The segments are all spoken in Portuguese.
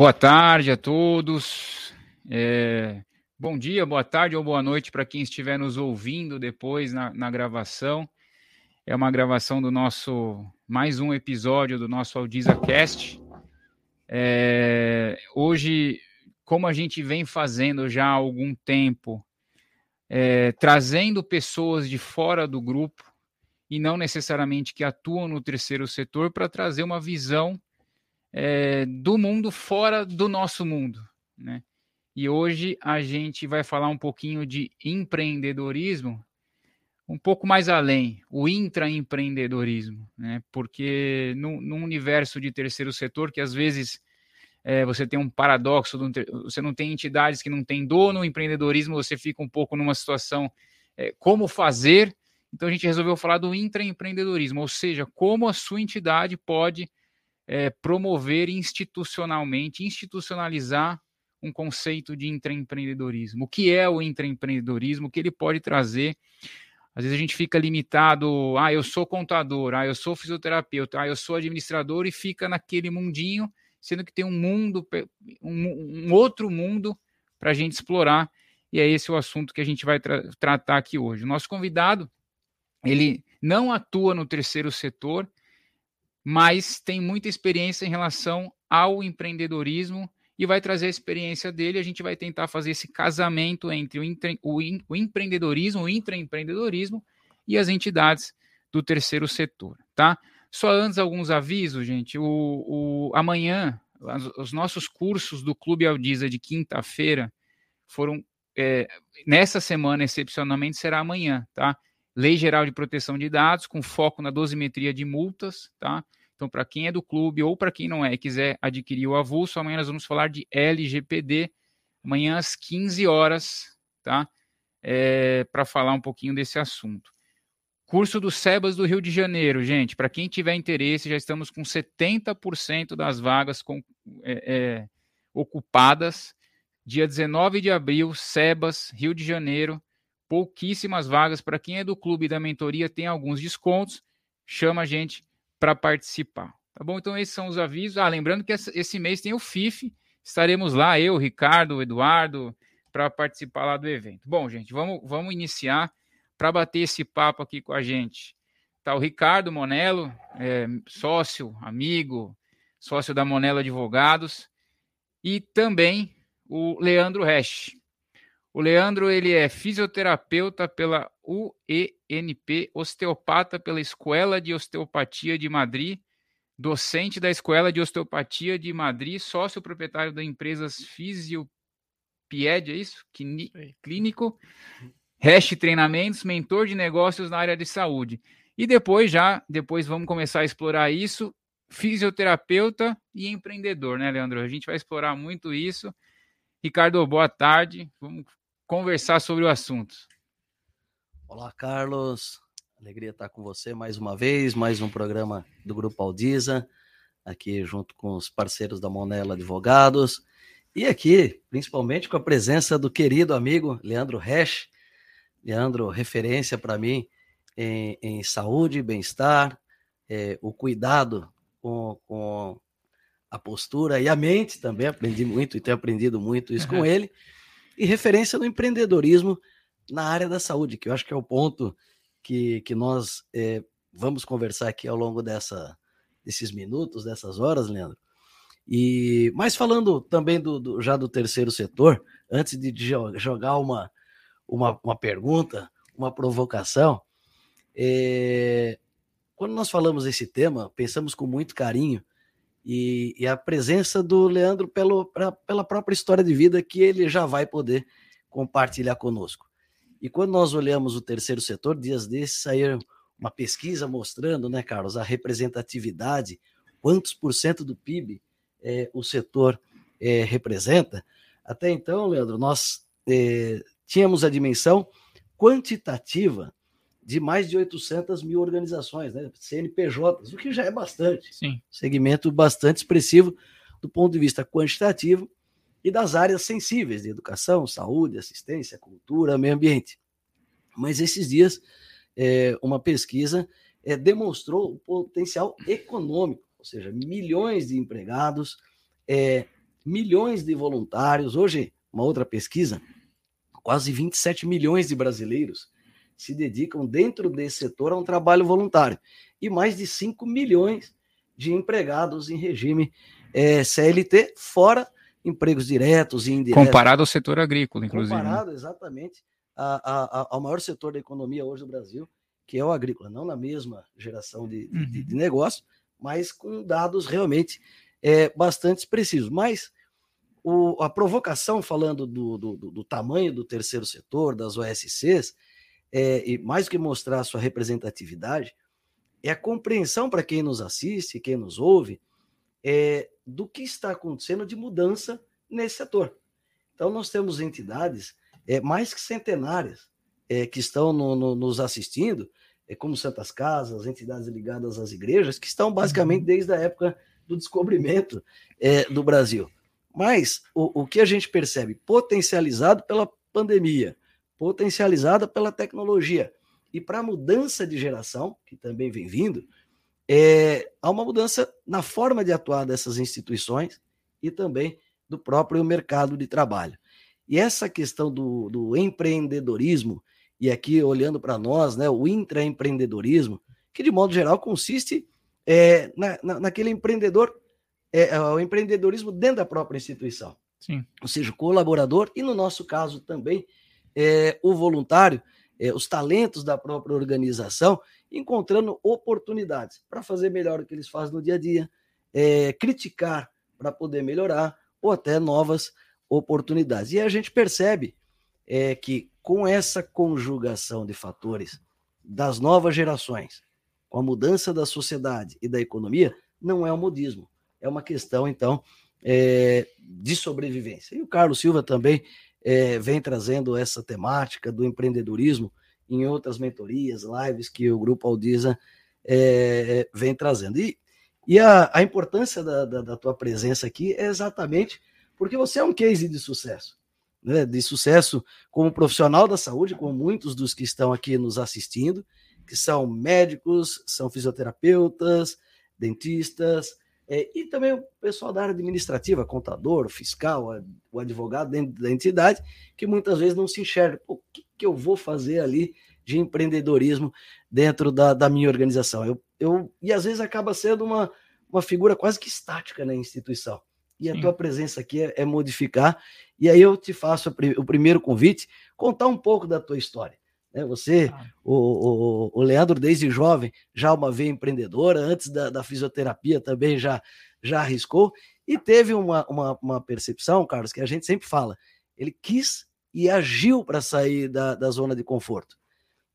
Boa tarde a todos. É, bom dia, boa tarde ou boa noite para quem estiver nos ouvindo depois na, na, gravação. É uma gravação do nosso mais um episódio do nosso Aldiza Cast. É, hoje, como a gente vem fazendo já há algum tempo, é, trazendo pessoas de fora do grupo e não necessariamente que atuam no terceiro setor para trazer uma visão é, do mundo fora do nosso mundo, né? E hoje a gente vai falar um pouquinho de empreendedorismo, um pouco mais além, o intraempreendedorismo, né? Porque no, no universo de terceiro setor, que às vezes é, você tem um paradoxo, você não tem entidades que não têm dono, empreendedorismo você fica um pouco numa situação é, como fazer. Então a gente resolveu falar do intraempreendedorismo, ou seja, como a sua entidade pode é, promover institucionalmente, institucionalizar um conceito de intraempreendedorismo. O que é o intraempreendedorismo? O que ele pode trazer? Às vezes a gente fica limitado, ah, eu sou contador, ah, eu sou fisioterapeuta, ah, eu sou administrador e fica naquele mundinho, sendo que tem um mundo, um, um outro mundo para a gente explorar. E é esse o assunto que a gente vai tra tratar aqui hoje. O nosso convidado, ele não atua no terceiro setor, mas tem muita experiência em relação ao empreendedorismo e vai trazer a experiência dele. A gente vai tentar fazer esse casamento entre o, empre, o, o empreendedorismo, o intraempreendedorismo e as entidades do terceiro setor, tá? Só antes alguns avisos, gente. O, o amanhã os nossos cursos do Clube Aldiza de quinta-feira foram é, nessa semana excepcionalmente será amanhã, tá? Lei Geral de Proteção de Dados, com foco na dosimetria de multas, tá? Então, para quem é do clube ou para quem não é e quiser adquirir o avulso, amanhã nós vamos falar de LGPD, amanhã às 15 horas, tá? É, para falar um pouquinho desse assunto. Curso do SEBAS do Rio de Janeiro, gente. Para quem tiver interesse, já estamos com 70% das vagas com, é, é, ocupadas. Dia 19 de abril, SEBAS, Rio de Janeiro pouquíssimas vagas. Para quem é do clube da mentoria, tem alguns descontos. Chama a gente para participar. Tá bom? Então, esses são os avisos. Ah, lembrando que esse mês tem o FIF. Estaremos lá, eu, Ricardo, Eduardo, para participar lá do evento. Bom, gente, vamos, vamos iniciar para bater esse papo aqui com a gente. Tá o Ricardo Monello, é, sócio, amigo, sócio da Monello Advogados, e também o Leandro Resch. O Leandro ele é fisioterapeuta pela UENP, osteopata pela Escola de Osteopatia de Madrid, docente da Escola de Osteopatia de Madrid, sócio proprietário da empresa Fisiopied, é isso? Clínico, Hash Treinamentos, mentor de negócios na área de saúde. E depois já, depois vamos começar a explorar isso, fisioterapeuta e empreendedor, né, Leandro? A gente vai explorar muito isso. Ricardo, boa tarde. Vamos conversar sobre o assunto. Olá, Carlos. Alegria estar com você mais uma vez, mais um programa do Grupo Aldiza, aqui junto com os parceiros da Monela Advogados, e aqui, principalmente com a presença do querido amigo Leandro Resch. Leandro, referência para mim em, em, saúde, bem-estar, é, o cuidado com, com, a postura e a mente também. Aprendi muito e tenho aprendido muito isso com ele e referência no empreendedorismo na área da saúde, que eu acho que é o ponto que, que nós é, vamos conversar aqui ao longo dessa, desses minutos, dessas horas, Leandro. E mas falando também do, do já do terceiro setor, antes de jogar uma, uma, uma pergunta, uma provocação, é, quando nós falamos esse tema, pensamos com muito carinho e, e a presença do Leandro pelo, pra, pela própria história de vida que ele já vai poder compartilhar conosco. E quando nós olhamos o terceiro setor, dias desses saiu uma pesquisa mostrando, né, Carlos, a representatividade, quantos por cento do PIB é, o setor é, representa. Até então, Leandro, nós é, tínhamos a dimensão quantitativa de mais de 800 mil organizações, né? CNPJs, o que já é bastante. Sim. Segmento bastante expressivo do ponto de vista quantitativo e das áreas sensíveis de educação, saúde, assistência, cultura, meio ambiente. Mas esses dias, é, uma pesquisa é, demonstrou o potencial econômico, ou seja, milhões de empregados, é, milhões de voluntários. Hoje, uma outra pesquisa, quase 27 milhões de brasileiros se dedicam dentro desse setor a um trabalho voluntário e mais de 5 milhões de empregados em regime é, CLT, fora empregos diretos e indiretos. Comparado ao setor agrícola, inclusive. Né? Comparado, exatamente, a, a, ao maior setor da economia hoje do Brasil, que é o agrícola, não na mesma geração de, de, uhum. de negócio, mas com dados realmente é, bastante precisos. Mas o, a provocação, falando do, do, do, tamanho do terceiro setor, das OSCs, é, e mais do que mostrar a sua representatividade, é a compreensão para quem nos assiste, quem nos ouve, é, do que está acontecendo de mudança nesse setor. Então, nós temos entidades é, mais que centenárias é, que estão no, no, nos assistindo, é, como Santas Casas, entidades ligadas às igrejas, que estão basicamente uhum. desde a época do descobrimento é, do Brasil. Mas o, o que a gente percebe potencializado pela pandemia, potencializada pela tecnologia e para a mudança de geração, que também vem vindo, é, há uma mudança na forma de atuar dessas instituições e também do próprio mercado de trabalho. E essa questão do, do empreendedorismo, e aqui olhando para nós, né, o intraempreendedorismo, que de modo geral consiste é, na, na, naquele empreendedor é, é, o empreendedorismo dentro da própria instituição. Sim. Ou seja, o colaborador e, no nosso caso também, é, o voluntário, é, os talentos da própria organização, encontrando oportunidades para fazer melhor o que eles fazem no dia a dia, é, criticar para poder melhorar, ou até novas oportunidades. E a gente percebe é, que com essa conjugação de fatores das novas gerações, com a mudança da sociedade e da economia, não é o modismo é uma questão, então, é, de sobrevivência. E o Carlos Silva também é, vem trazendo essa temática do empreendedorismo em outras mentorias, lives que o Grupo Aldiza é, vem trazendo. E, e a, a importância da, da, da, tua presença aqui é exatamente porque você é um case de sucesso. Né, de sucesso como profissional da saúde, como muitos dos que estão aqui nos assistindo, que são médicos, são fisioterapeutas, dentistas, é, e também o pessoal da área administrativa, contador, fiscal, o advogado dentro da entidade, que muitas vezes não se enxerga. o que, que eu vou fazer ali de empreendedorismo dentro da, da minha organização? Eu, eu, e às vezes acaba sendo uma, uma figura quase que estática na instituição. E a Sim. tua presença aqui é, é, modificar. E aí eu te faço o primeiro convite, contar um pouco da tua história. Né? Você, ah. o, o, o, Leandro, desde jovem, já uma veia empreendedora, antes da, da fisioterapia também já, já arriscou, e teve uma, uma, uma, percepção, Carlos, que a gente sempre fala. Ele quis e agiu para sair da, da zona de conforto.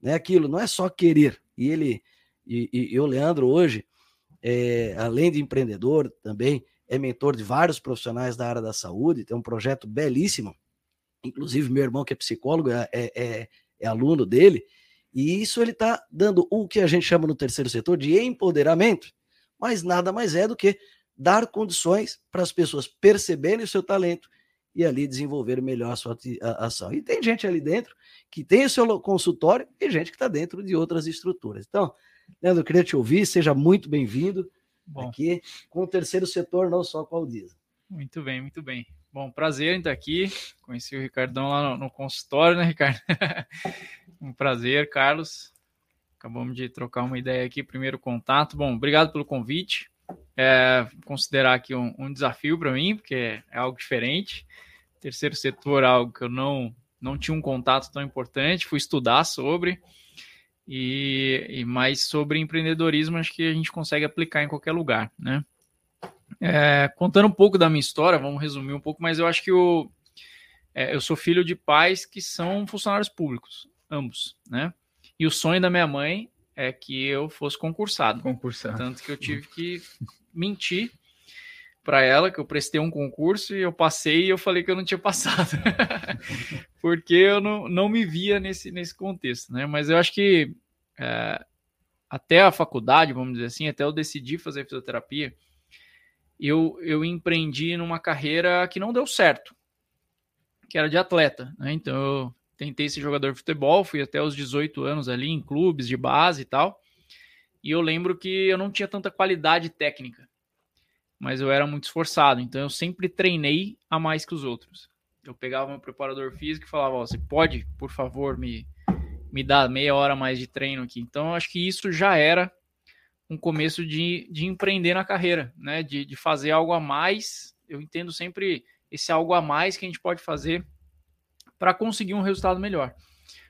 Né? Aquilo não é só querer. E ele, e, e, e o Leandro, hoje, é, além de empreendedor, também é mentor de vários profissionais da área da saúde, tem um projeto belíssimo. Inclusive, meu irmão, que é psicólogo, é, é, é aluno dele, e isso ele está dando o que a gente chama no terceiro setor de empoderamento, mas nada mais é do que dar condições para as pessoas perceberem o seu talento e ali desenvolver melhor a sua ação. E tem gente ali dentro que tem o seu consultório e gente que está dentro de outras estruturas. Então, Leandro, eu queria te ouvir, seja muito bem-vindo aqui com o terceiro setor, não só com a Aldisa. Muito bem, muito bem. Bom, prazer em estar aqui. Conheci o Ricardão lá no, no consultório, né, Ricardo? um prazer, Carlos. Acabamos de trocar uma ideia aqui, primeiro contato. Bom, obrigado pelo convite. É, considerar aqui um, um desafio para mim, porque é, algo diferente. Terceiro setor, algo que eu não, não tinha um contato tão importante, fui estudar sobre. E, e mais sobre empreendedorismo, acho que a gente consegue aplicar em qualquer lugar, né? É, contando um pouco da minha história, vamos resumir um pouco, mas eu acho que eu, é, eu sou filho de pais que são funcionários públicos, ambos, né? E o sonho da minha mãe é que eu fosse concursado. Concursado. Tanto que eu tive que mentir para ela que eu prestei um concurso e eu passei e eu falei que eu não tinha passado. Porque eu não, não me via nesse, nesse contexto, né? Mas eu acho que é, até a faculdade, vamos dizer assim, até eu decidir fazer fisioterapia, eu, eu empreendi numa carreira que não deu certo, que era de atleta. Né? Então eu tentei ser jogador de futebol, fui até os 18 anos ali em clubes de base e tal. E eu lembro que eu não tinha tanta qualidade técnica. mas eu era muito esforçado, então eu sempre treinei a mais que os outros. Eu pegava meu preparador físico e falava: oh, você pode, por favor, me, me dar meia hora mais de treino aqui. Então, eu acho que isso já era um começo de, de empreender na carreira, né? De, de fazer algo a mais. Eu entendo sempre esse algo a mais que a gente pode fazer para conseguir um resultado melhor.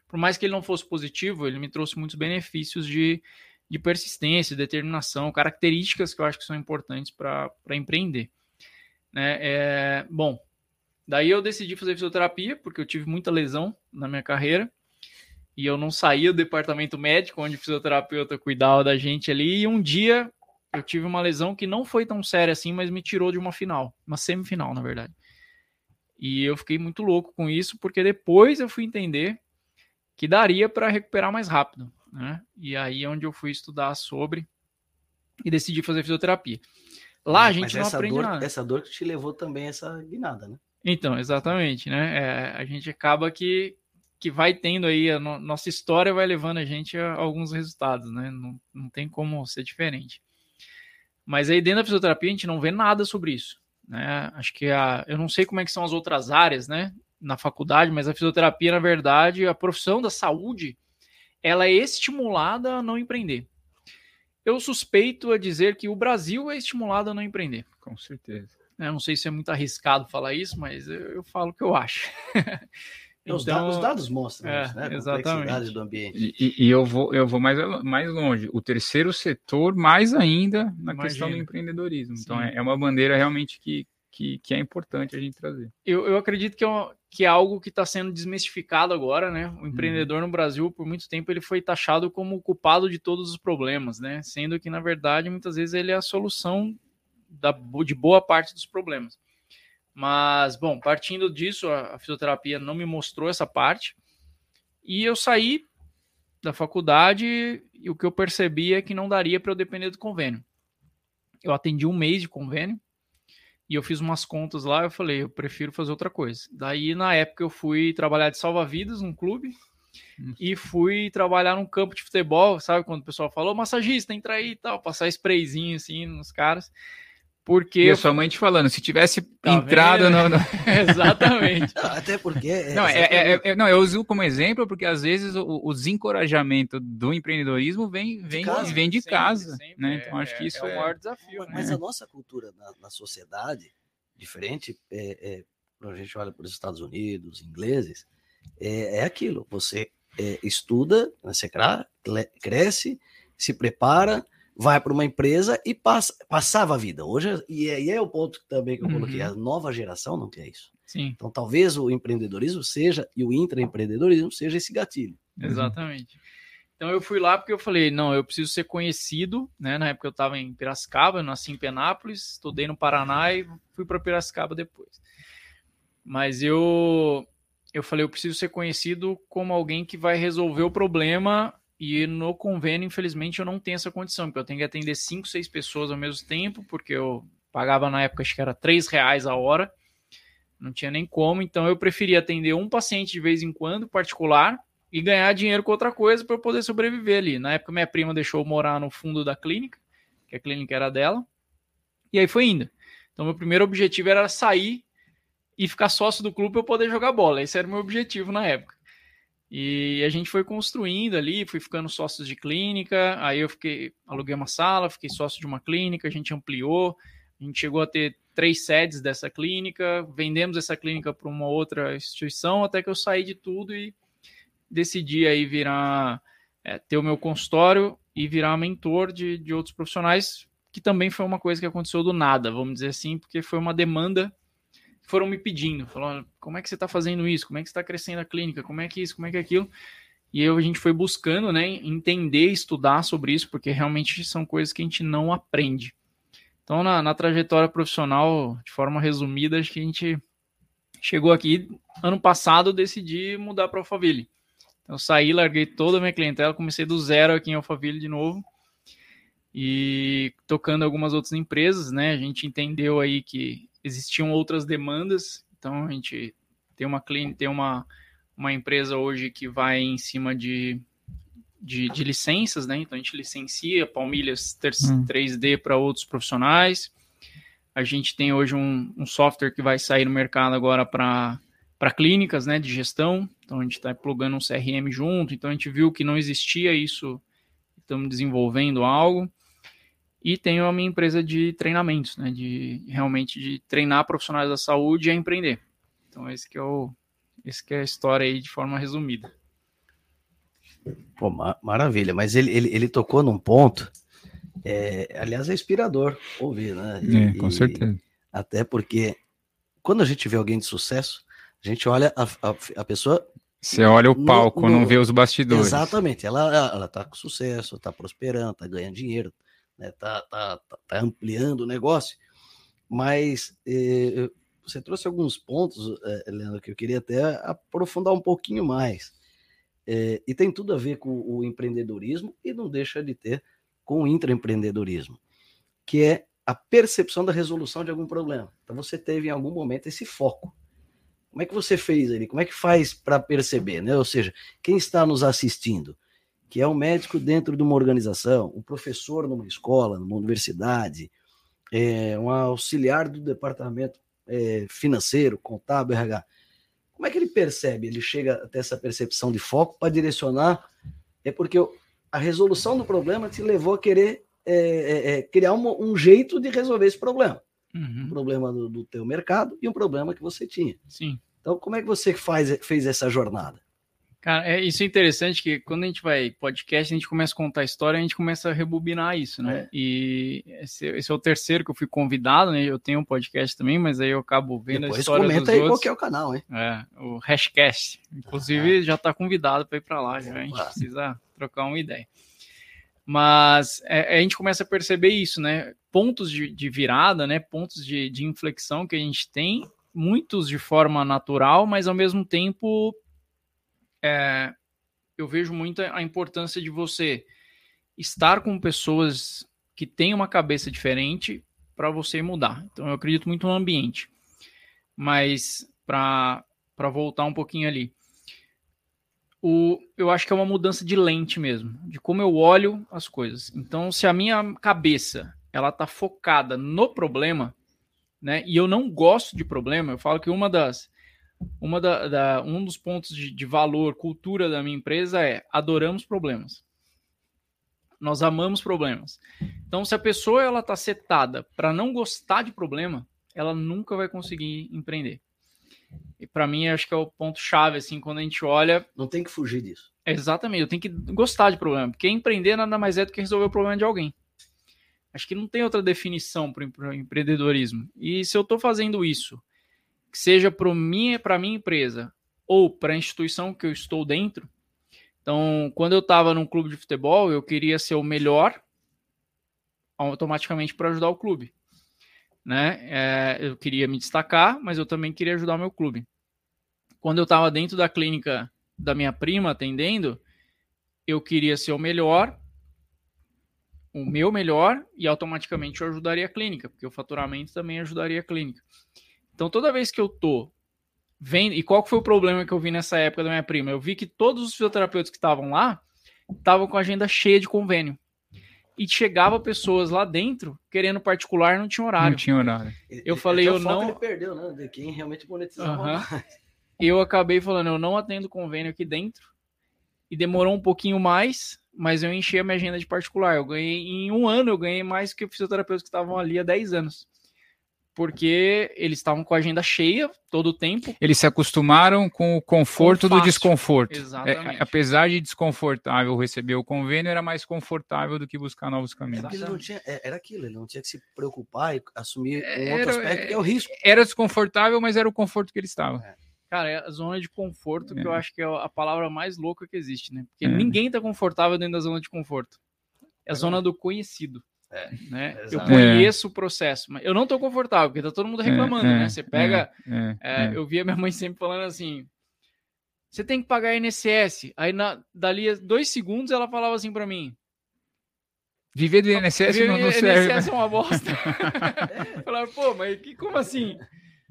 Por mais que ele não fosse positivo, ele me trouxe muitos benefícios de, de persistência, determinação, características que eu acho que são importantes para empreender. Né? É, bom, daí eu decidi fazer fisioterapia, porque eu tive muita lesão na minha carreira, e eu não saía do departamento médico, onde o fisioterapeuta cuidava da gente ali, e um dia eu tive uma lesão que não foi tão séria assim, mas me tirou de uma final, uma semifinal, na verdade. E eu fiquei muito louco com isso, porque depois eu fui entender que daria para recuperar mais rápido né? E aí é onde eu fui estudar sobre e decidi fazer fisioterapia. Lá a gente não aprende dor, nada. Essa dor que te levou também essa guinada, né? Então, exatamente, né? É, a gente acaba que, que vai tendo aí, a no, nossa história vai levando a gente a, a alguns resultados, né? Não, não tem como ser diferente. Mas aí dentro da fisioterapia a gente não vê nada sobre isso, né? Acho que a, eu não sei como é que são as outras áreas, né? Na faculdade, mas a fisioterapia, na verdade, a profissão da saúde, ela é estimulada a não empreender. Eu suspeito a dizer que o Brasil é estimulado a não empreender. Com certeza. Eu não sei se é muito arriscado falar isso, mas eu, eu falo o que eu acho. então, os, dados, os, dados, mostram é, isso, né? Exatamente. do ambiente. E, e, eu vou, eu vou mais, mais longe. O terceiro setor, mais ainda na Imagina. questão do empreendedorismo. Então, é, é uma bandeira realmente que, que, que, é importante a gente trazer. Eu, eu acredito que é, uma, que é algo que está sendo desmistificado agora, né? O empreendedor no Brasil, por muito tempo, ele foi taxado como o culpado de todos os problemas, né? Sendo que, na verdade, muitas vezes ele é a solução da, de boa parte dos problemas. Mas, bom, partindo disso, a, fisioterapia não me mostrou essa parte. E eu saí da faculdade e o que eu percebi é que não daria para eu depender do convênio. Eu atendi um mês de convênio e eu fiz umas contas lá, eu falei, eu prefiro fazer outra coisa. Daí, na época, eu fui trabalhar de salva-vidas num clube hum. e fui trabalhar num campo de futebol, sabe? Quando o pessoal falou, massagista, entra aí e tal, passar sprayzinho assim nos caras. Porque. E a sua mãe te falando, se tivesse tá entrado no. no... Exatamente. Até porque. É, não, é, é, é, não, eu uso como exemplo porque às vezes o, o desencorajamento do empreendedorismo vem, vem de casa, vem de sempre, casa sempre, né? Então acho que é, isso é, o maior desafio. Né? Mas a nossa cultura na, na sociedade, diferente, é, quando a gente olha para os Estados Unidos, ingleses, é, aquilo. Você estuda, né, você cresce, se prepara vai para uma empresa e passa, passava a vida. Hoje, e aí é o ponto também que eu coloquei, uhum. a nova geração não quer isso. Sim. Então talvez o empreendedorismo seja, e o intraempreendedorismo seja esse gatilho. Exatamente. Então eu fui lá porque eu falei, não, eu preciso ser conhecido, né? Na época eu estava em Piracicaba, eu nasci em Penápolis, estudei no Paraná e fui para Piracicaba depois. Mas eu eu falei, eu preciso ser conhecido como alguém que vai resolver o problema e no convênio, infelizmente, eu não tenho essa condição, porque eu tenho que atender cinco, seis pessoas ao mesmo tempo, porque eu pagava na época, acho que era três reais a hora, não tinha nem como, então eu preferia atender um paciente de vez em quando, particular, e ganhar dinheiro com outra coisa para eu poder sobreviver ali. Na época, minha prima deixou eu morar no fundo da clínica, que a clínica era dela, e aí foi indo. Então, meu primeiro objetivo era sair e ficar sócio do clube para eu poder jogar bola. Esse era o meu objetivo na época. E a gente foi construindo ali, fui ficando sócios de clínica, aí eu fiquei, aluguei uma sala, fiquei sócio de uma clínica, a gente ampliou, a gente chegou a ter três sedes dessa clínica, vendemos essa clínica para uma outra instituição, até que eu saí de tudo e decidi aí virar, é, ter o meu consultório e virar mentor de, de outros profissionais, que também foi uma coisa que aconteceu do nada, vamos dizer assim, porque foi uma demanda foram me pedindo, falando, como é que você está fazendo isso? Como é que está crescendo a clínica? Como é que isso? Como é que aquilo? E eu, a gente foi buscando, né, entender, estudar sobre isso, porque realmente são coisas que a gente não aprende. Então, na, na trajetória profissional, de forma resumida, acho que a gente chegou aqui, ano passado, decidi mudar para Alphaville. Então, saí, larguei toda a minha clientela, comecei do zero aqui em Alphaville de novo, e tocando algumas outras empresas, né, a gente entendeu aí que existiam outras demandas, então a gente tem uma clínica, tem uma, uma empresa hoje que vai em cima de, de, de licenças, né? Então a gente licencia palmilhas 3D hum. para outros profissionais. A gente tem hoje um, um software que vai sair no mercado agora para clínicas né, de gestão. Então a gente está plugando um CRM junto. Então a gente viu que não existia isso. Estamos desenvolvendo algo. E tenho a minha empresa de treinamentos, né? De realmente de treinar profissionais da saúde e a empreender. Então esse que é o esse que é a história aí de forma resumida. Pô, ma maravilha, mas ele, ele, ele tocou num ponto, é, aliás, é inspirador ouvir, né? E, é, com certeza. Até porque quando a gente vê alguém de sucesso, a gente olha a, a, a pessoa. Você olha o palco, no, no, não vê os bastidores. Exatamente, ela, ela tá com sucesso, tá prosperando, tá ganhando dinheiro, né? tá, tá, tá, tá ampliando o negócio. Mas eh, você trouxe alguns pontos, eh, Leandro, que eu queria até aprofundar um pouquinho mais. É, e tem tudo a ver com o empreendedorismo e não deixa de ter com o intraempreendedorismo, que é a percepção da resolução de algum problema. Então você teve em algum momento esse foco. Como é que você fez ali? Como é que faz para perceber, né? Ou seja, quem está nos assistindo, que é um médico dentro de uma organização, um professor numa escola, numa universidade, é, um auxiliar do departamento é, financeiro, contábil, RH. Como é que ele percebe? Ele chega até essa percepção de foco para direcionar? É porque a resolução do problema te levou a querer é, é, é criar um, um, jeito de resolver esse problema. Uhum. Um problema do, do teu mercado e um problema que você tinha. Sim. Então, como é que você faz, fez essa jornada? Cara, é, isso é interessante que quando a gente vai podcast, a gente começa a contar a história, a gente começa a rebobinar isso, né? É. E esse, esse, é o terceiro que eu fui convidado, né? Eu tenho um podcast também, mas aí eu acabo vendo Depois a história comenta dos aí outros. qual que é o canal, hein? É, o Hashcast. Inclusive, ah, já está convidado para ir para lá, já. A gente precisa trocar uma ideia. Mas é, a gente começa a perceber isso, né? Pontos de, de virada, né? Pontos de, de inflexão que a gente tem, muitos de forma natural, mas ao mesmo tempo é, eu vejo muito a importância de você estar com pessoas que têm uma cabeça diferente para você mudar. Então eu acredito muito no ambiente. Mas para voltar um pouquinho ali, o, eu acho que é uma mudança de lente mesmo, de como eu olho as coisas. Então, se a minha cabeça ela tá focada no problema, né? E eu não gosto de problema, eu falo que uma das uma da, da, um dos pontos de, de valor, cultura da minha empresa é adoramos problemas. Nós amamos problemas. Então, se a pessoa ela está setada para não gostar de problema, ela nunca vai conseguir empreender. E para mim, acho que é o ponto chave assim, quando a gente olha. Não tem que fugir disso. Exatamente, eu tenho que gostar de problema, porque empreender nada mais é do que resolver o problema de alguém. Acho que não tem outra definição para o empreendedorismo. E se eu estou fazendo isso que seja para minha, a minha empresa ou para a instituição que eu estou dentro. Então, quando eu estava num clube de futebol, eu queria ser o melhor automaticamente para ajudar o clube. Né? É, eu queria me destacar, mas eu também queria ajudar o meu clube. Quando eu estava dentro da clínica da minha prima atendendo, eu queria ser o melhor, o meu melhor, e automaticamente eu ajudaria a clínica, porque o faturamento também ajudaria a clínica. Então, toda vez que eu tô vendo. E qual foi o problema que eu vi nessa época da minha prima? Eu vi que todos os fisioterapeutas que estavam lá estavam com a agenda cheia de convênio. E chegava pessoas lá dentro querendo particular, não tinha horário. Não tinha horário. Eu falei, eu não. Ele perdeu, né? De quem realmente monetizava uhum. Eu acabei falando, eu não atendo convênio aqui dentro. E demorou um pouquinho mais, mas eu enchi a minha agenda de particular. Eu ganhei, em um ano, eu ganhei mais que fisioterapeutas que estavam ali há 10 anos porque eles estavam com a agenda cheia todo o tempo. Eles se acostumaram com o conforto com do desconforto. Exatamente. É, apesar de desconfortável receber o convênio, era mais confortável do que buscar novos caminhos. Tinha, é, era aquilo, ele não tinha que se preocupar e assumir um era, outro aspecto que é o risco. Era desconfortável, mas era o conforto que ele estava. É. Cara, é a zona de conforto é. que eu acho que é a palavra mais louca que existe, né? Porque é. ninguém tá confortável dentro da zona de conforto. É a zona do conhecido. É, né? Eu conheço é. o processo, mas eu não estou confortável, porque tá todo mundo reclamando, é, né? Você pega. Eu via minha mãe sempre falando assim: você tem que pagar INSS. Aí, na, dali dois segundos, ela falava assim para mim: Viver do INSS não, não serve. INSS é uma bosta. Falaram, pô, mas que, como assim?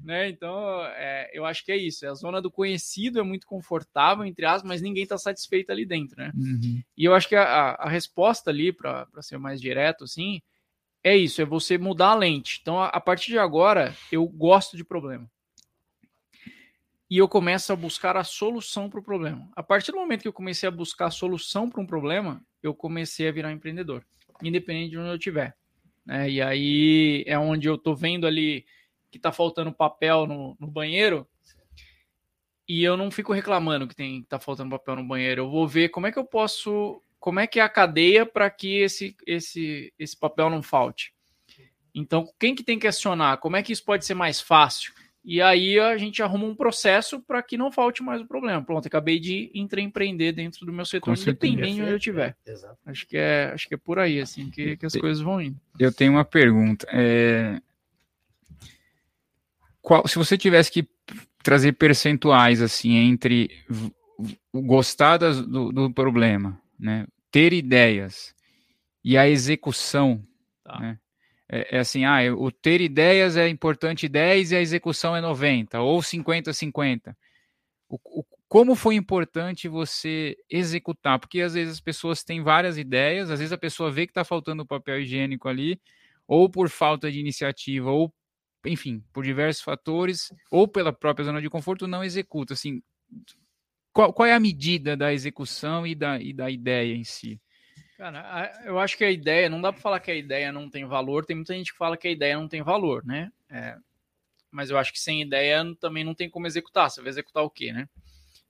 Né? Então, é, eu acho que é isso. A zona do conhecido é muito confortável, entre aspas, mas ninguém está satisfeito ali dentro, né? Uhum. E eu acho que a, a resposta ali, para ser mais direto, assim, é isso, é você mudar a lente. Então, a, a partir de agora, eu gosto de problema. E eu começo a buscar a solução para o problema. A partir do momento que eu comecei a buscar a solução para um problema, eu comecei a virar empreendedor, independente de onde eu estiver. Né? E aí é onde eu estou vendo ali que está faltando papel no, no, banheiro e eu não fico reclamando que tem tá faltando papel no banheiro. Eu vou ver como é que eu posso como é que é a cadeia para que esse, esse, esse papel não falte. Então, quem que tem que acionar? Como é que isso pode ser mais fácil? E aí a gente arruma um processo para que não falte mais o problema. Pronto, acabei de empreender dentro do meu setor, independente de onde eu estiver. É, acho que é, acho que é por aí assim que, que as coisas vão indo. Eu tenho uma pergunta. É... Qual, se você tivesse que trazer percentuais assim entre gostar do, do problema, né, ter ideias e a execução, tá. né? É, é, assim, ah, o ter ideias é importante 10 e a execução é 90, ou 50-50. O, o, como foi importante você executar? Porque às vezes as pessoas têm várias ideias, às vezes a pessoa vê que está faltando papel higiênico ali, ou por falta de iniciativa, ou, enfim, por diversos fatores, ou pela própria zona de conforto, não executa. Assim, qual, qual é a medida da execução e da, e da ideia em si? Cara, eu acho que a ideia, não dá para falar que a ideia não tem valor, tem muita gente que fala que a ideia não tem valor, né? É, mas eu acho que sem ideia também não tem como executar. Você vai executar o quê, né?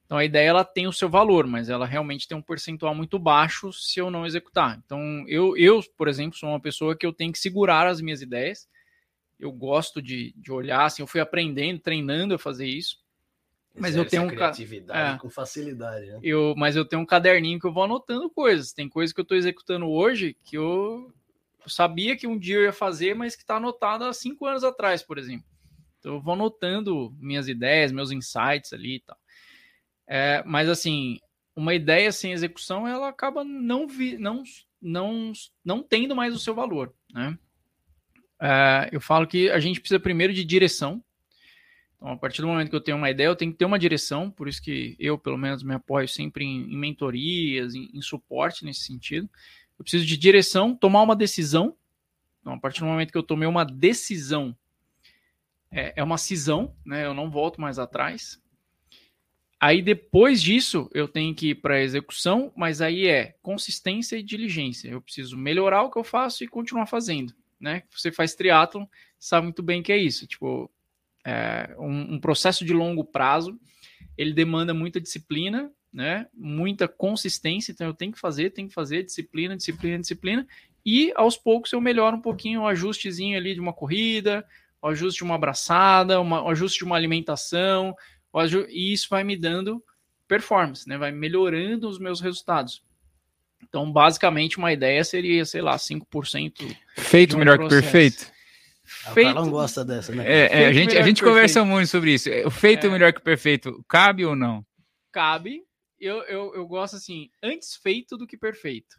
Então a ideia ela tem o seu valor, mas ela realmente tem um percentual muito baixo se eu não executar. Então eu, eu por exemplo, sou uma pessoa que eu tenho que segurar as minhas ideias. Eu gosto de, de olhar, assim, eu fui aprendendo, treinando a fazer isso. Mas eu tenho um criatividade é, com facilidade. Né? Eu, mas eu tenho um caderninho que eu vou anotando coisas. Tem coisas que eu estou executando hoje que eu, eu, sabia que um dia eu ia fazer, mas que está anotado há cinco anos atrás, por exemplo. Então eu vou anotando minhas ideias, meus insights ali e tal. É, mas assim, uma ideia sem execução, ela acaba não, vi, não, não, não tendo mais o seu valor, né? É, eu falo que a gente precisa primeiro de direção, então, a partir do momento que eu tenho uma ideia, eu tenho que ter uma direção, por isso que eu, pelo menos, me apoio sempre em, em mentorias, em, em, suporte nesse sentido. Eu preciso de direção, tomar uma decisão. Então, a partir do momento que eu tomei uma decisão, é, é uma cisão, né? Eu não volto mais atrás. Aí, depois disso, eu tenho que ir para a execução, mas aí é consistência e diligência. Eu preciso melhorar o que eu faço e continuar fazendo, né? Você faz triatlon, sabe muito bem que é isso. Tipo, é, um, um, processo de longo prazo, ele demanda muita disciplina, né? Muita consistência, então eu tenho que fazer, tenho que fazer, disciplina, disciplina, disciplina, e aos poucos eu melhoro um pouquinho o ajustezinho ali de uma corrida, o ajuste de uma abraçada, uma, o ajuste de uma alimentação, e isso vai me dando performance, né? Vai melhorando os meus resultados. Então, basicamente, uma ideia seria, sei lá, 5%. Feito melhor processo. que perfeito. Feito... O não gosta dessa, né? É, é a gente, a gente conversa muito sobre isso. O feito é. melhor que o perfeito, cabe ou não? Cabe. Eu, eu, eu gosto assim, antes feito do que perfeito.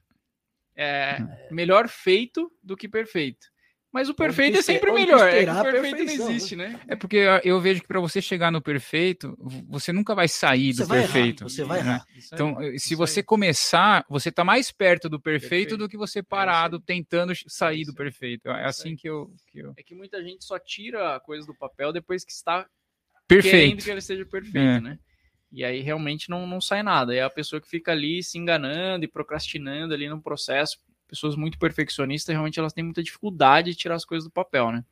É, é. melhor feito do que perfeito. Mas o perfeito é sempre melhor. É o perfeito não existe, né? né? É porque eu vejo que para você chegar no perfeito, você nunca vai sair você do vai perfeito. Errar, você vai né? errar. Então, se você começar, você está mais perto do perfeito, perfeito. do que você é parado é tentando sair do perfeito. É assim que eu, que eu. É que muita gente só tira a coisa do papel depois que está perfeito. querendo que ele seja perfeito, é. né? E aí realmente não, não sai nada. É a pessoa que fica ali se enganando e procrastinando ali no processo pessoas muito perfeccionistas, realmente elas têm muita dificuldade de tirar as coisas do papel, né?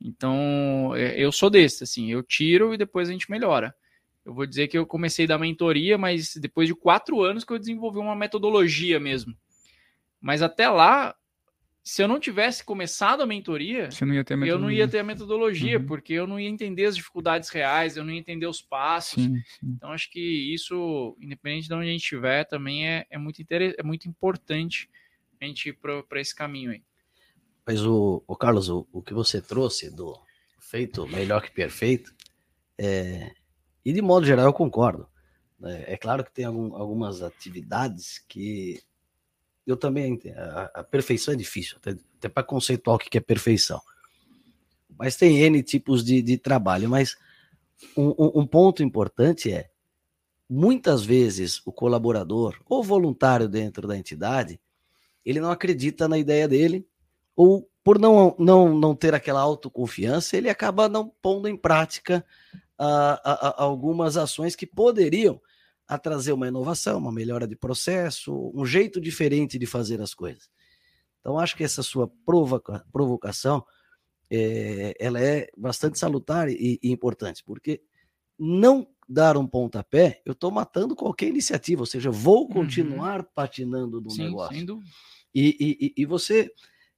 Então, é, eu sou desse, assim, eu tiro e depois a gente melhora. Eu vou dizer que eu comecei da mentoria, mas depois de quatro anos que eu desenvolvi uma metodologia mesmo. Mas até lá, se eu não tivesse começado a mentoria, não eu não ia ter a metodologia, uhum. porque eu não ia entender as dificuldades reais, eu não ia entender os passos. Sim, sim. Então, acho que isso, independente de onde a gente estiver, também é, é, muito, é muito importante a gente ir para esse caminho aí. Mas o, o Carlos, o, o, que você trouxe do feito melhor que perfeito, é, e de modo geral eu concordo. É, é claro que tem algum, algumas atividades que eu também entendo. A, a perfeição é difícil, até, até para conceituar o que é perfeição. Mas tem N tipos de, de trabalho. Mas um, um, um ponto importante é muitas vezes o colaborador ou voluntário dentro da entidade ele não acredita na ideia dele, ou por não, não, não ter aquela autoconfiança, ele acaba não pondo em prática algumas ações que poderiam trazer uma inovação, uma melhora de processo, um jeito diferente de fazer as coisas. Então, acho que essa sua provoca, provocação é, ela é bastante salutar e, e, importante, porque não dar um pontapé, eu estou matando qualquer iniciativa, ou seja, vou uhum. continuar uhum. patinando no Sim, negócio. E, e, e, você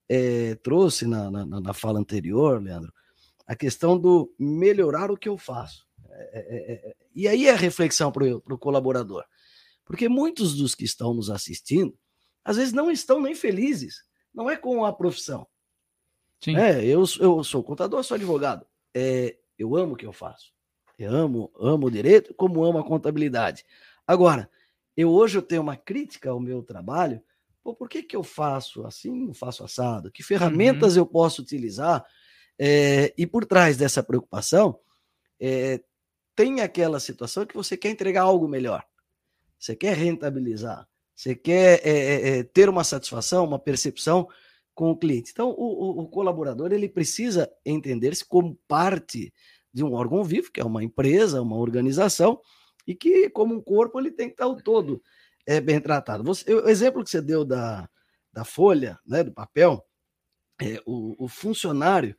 é, trouxe na, na, na, fala anterior, Leandro, a questão do melhorar o que eu faço. É, é, é, é e aí é a reflexão para o colaborador. Porque muitos dos que estão nos assistindo, às vezes não estão nem felizes. Não é com a profissão. Sim. É, eu, eu sou contador, sou advogado. É, eu amo o que eu faço. Eu amo, amo o direito, como amo a contabilidade. Agora, eu hoje eu tenho uma crítica ao meu trabalho. Pô, por que, que eu faço assim, não faço assado? Que ferramentas uhum. eu posso utilizar? É, e por trás dessa preocupação, é, tem aquela situação que você quer entregar algo melhor, você quer rentabilizar, você quer é, ter uma satisfação, uma percepção com o cliente. Então, o, o, o colaborador ele precisa entender-se como parte de um órgão vivo, que é uma empresa, uma organização, e que, como um corpo, ele tem que estar o todo é, bem tratado. Você, o exemplo que você deu da, da folha, né, do papel, é, o, o funcionário,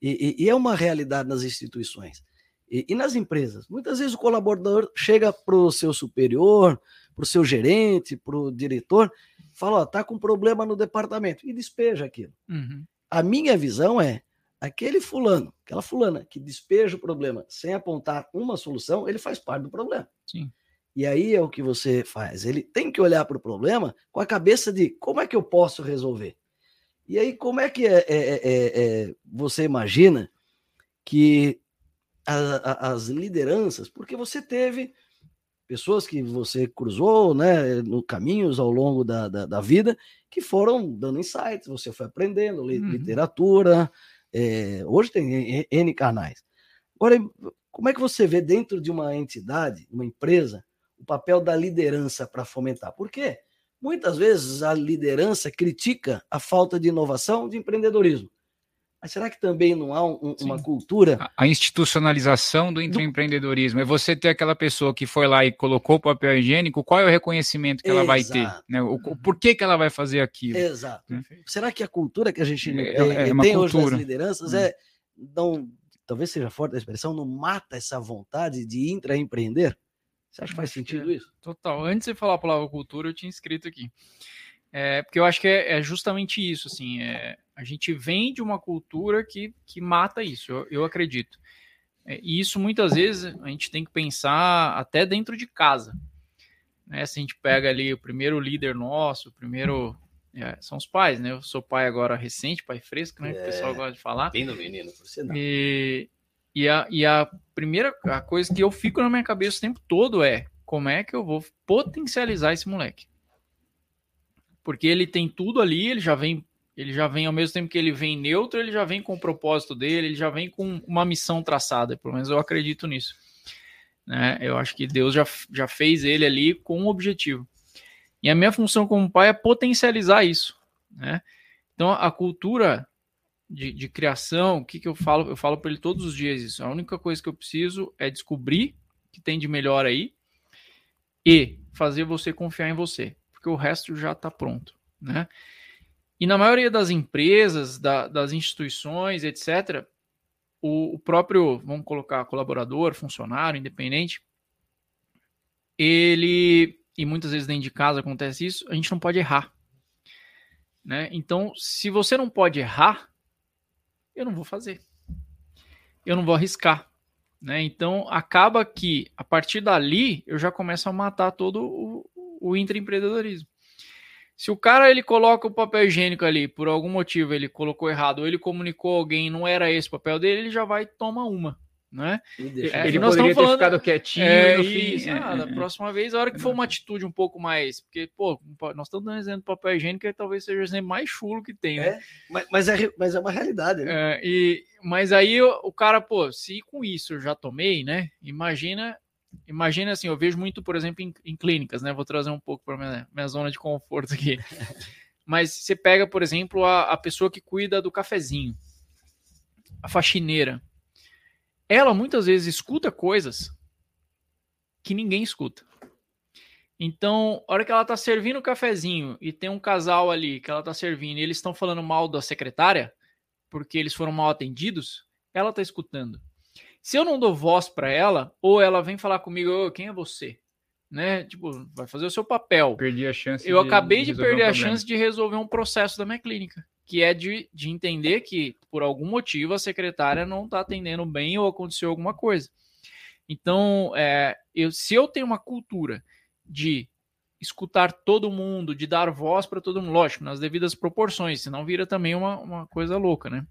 e, e, é uma realidade nas instituições. E, e nas empresas, muitas vezes o colaborador chega para o seu superior, para o seu gerente, para o diretor, fala: ó, tá com problema no departamento e despeja aquilo. Uhum. A minha visão é aquele fulano, aquela fulana que despeja o problema sem apontar uma solução, ele faz parte do problema. Sim. E aí é o que você faz. Ele tem que olhar para o problema com a cabeça de como é que eu posso resolver. E aí, como é que é, é, é, é você imagina que a, a, as lideranças, porque você teve pessoas que você cruzou, né, no caminhos ao longo da, da, da vida, que foram dando insights, você foi aprendendo, uhum. literatura, é, hoje tem N canais. Agora, como é que você vê dentro de uma entidade, uma empresa, o papel da liderança para fomentar? Porque muitas vezes a liderança critica a falta de inovação, de empreendedorismo. Mas será que também não há um, uma cultura? A institucionalização do empreendedorismo. É você ter aquela pessoa que foi lá e colocou o papel higiênico, qual é o reconhecimento que ela vai ter? Né? O, por que, que ela vai fazer aquilo? Exato. Né? Será que a cultura que a gente é, é, é tem hoje nas lideranças hum. é. Não, talvez seja forte a expressão, não mata essa vontade de intraempreender? Você acha que faz sentido isso? Total. Antes de falar a palavra cultura, eu tinha escrito aqui. É, porque eu acho que é, é justamente isso, assim, é, a gente vem de uma cultura que, que mata isso, eu, eu acredito. É, e isso muitas vezes a gente tem que pensar até dentro de casa. Né? Se a gente pega ali o primeiro líder nosso, o primeiro. É, são os pais, né? Eu sou pai agora recente, pai fresco, né? o pessoal é, gosta de falar. Bem do menino, você não. E, e, a, e a primeira a coisa que eu fico na minha cabeça o tempo todo é como é que eu vou potencializar esse moleque? porque ele tem tudo ali, ele já vem, ele já vem ao mesmo tempo que ele vem neutro, ele já vem com o propósito dele, ele já vem com uma missão traçada, pelo menos eu acredito nisso. Né? Eu acho que Deus já, já fez ele ali com um objetivo. E a minha função como pai é potencializar isso. Né? Então a cultura de, de criação, o que, que eu falo? Eu falo para ele todos os dias isso. A única coisa que eu preciso é descobrir que tem de melhor aí e fazer você confiar em você porque o resto já está pronto, né? E na maioria das empresas, da, das instituições, etc., o, o, próprio, vamos colocar, colaborador, funcionário, independente, ele, e muitas vezes dentro de casa acontece isso, a gente não pode errar. Né? Então, se você não pode errar, eu não vou fazer. Eu não vou arriscar. Né? Então, acaba que, a partir dali, eu já começo a matar todo o, o intraempreendedorismo. Se o cara ele coloca o papel higiênico ali, por algum motivo ele colocou errado, ou ele comunicou alguém, não era esse o papel dele, ele já vai tomar uma, né? É, ele nós estamos falando ficado quietinho é, no fim. Ah, da próxima vez, a hora que for uma atitude um pouco mais, porque pô, nós estamos dando exemplo do papel higiênico, que talvez seja o exemplo mais chulo que tem, né? É, mas, mas, é, mas é uma realidade, né? É, e, mas aí o, o cara, pô, se com isso eu já tomei, né? Imagina imagina assim, eu vejo muito, por exemplo, em, em clínicas, né? Vou trazer um pouco para minha, minha zona de conforto aqui. Mas você pega, por exemplo, a, a pessoa que cuida do cafezinho, a faxineira. Ela muitas vezes escuta coisas que ninguém escuta. Então, a hora que ela tá servindo o cafezinho e tem um casal ali que ela tá servindo e eles estão falando mal da secretária porque eles foram mal atendidos, ela tá escutando. Se eu não dou voz para ela, ou ela vem falar comigo, oh, quem é você? Né? Tipo, vai fazer o seu papel. Perdi a chance. Eu de, acabei de, de perder um a chance de resolver um processo da minha clínica, que é de, de entender que, por algum motivo, a secretária não está atendendo bem ou aconteceu alguma coisa. Então, é, eu, se eu tenho uma cultura de escutar todo mundo, de dar voz para todo mundo, lógico, nas devidas proporções, senão vira também uma, uma coisa louca, né?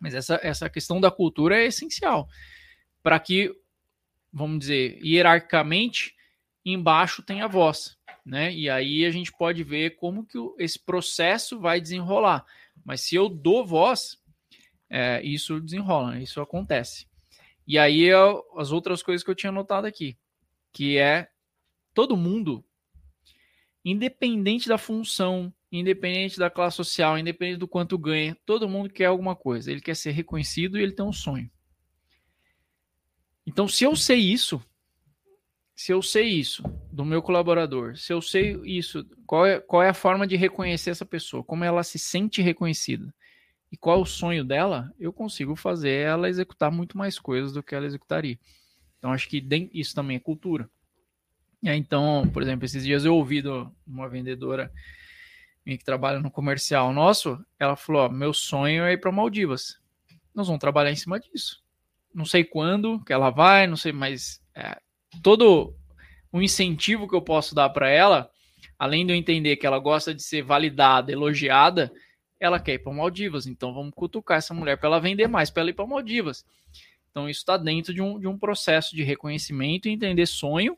Mas essa, essa questão da cultura é essencial para que, vamos dizer, hierarquicamente, embaixo tem a voz, né? E aí a gente pode ver como que esse processo vai desenrolar. Mas se eu dou voz, é, isso desenrola, isso acontece. E aí as outras coisas que eu tinha notado aqui, que é todo mundo, independente da função, independente da classe social, independente do quanto ganha, todo mundo quer alguma coisa. Ele quer ser reconhecido e ele tem um sonho. Então, se eu sei isso, se eu sei isso do meu colaborador, se eu sei isso, qual é, qual é a forma de reconhecer essa pessoa, como ela se sente reconhecida e qual é o sonho dela, eu consigo fazer ela executar muito mais coisas do que ela executaria. Então, acho que isso também é cultura. Então, por exemplo, esses dias eu ouvi de uma vendedora que trabalha no comercial nosso, ela falou: ó, meu sonho é ir para Maldivas. Nós vamos trabalhar em cima disso. Não sei quando que ela vai, não sei, mas é, todo o incentivo que eu posso dar para ela, além de eu entender que ela gosta de ser validada, elogiada, ela quer ir para Maldivas. Então vamos cutucar essa mulher para ela vender mais, para ela ir para Maldivas. Então isso está dentro de um, de um processo de reconhecimento e entender sonho.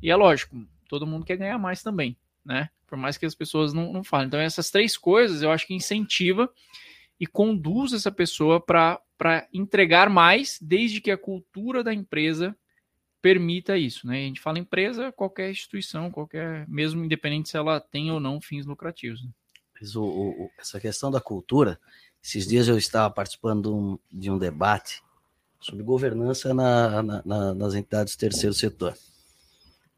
E é lógico, todo mundo quer ganhar mais também, né? por mais que as pessoas não, não falem. Então, essas três coisas eu acho que incentiva e conduz essa pessoa para entregar mais, desde que a cultura da empresa permita isso. Né? A gente fala empresa, qualquer instituição, qualquer, mesmo independente se ela tem ou não fins lucrativos. Né? Mas o, o, essa questão da cultura, esses dias eu estava participando de um, de um debate sobre governança na, na, na, nas entidades do terceiro setor.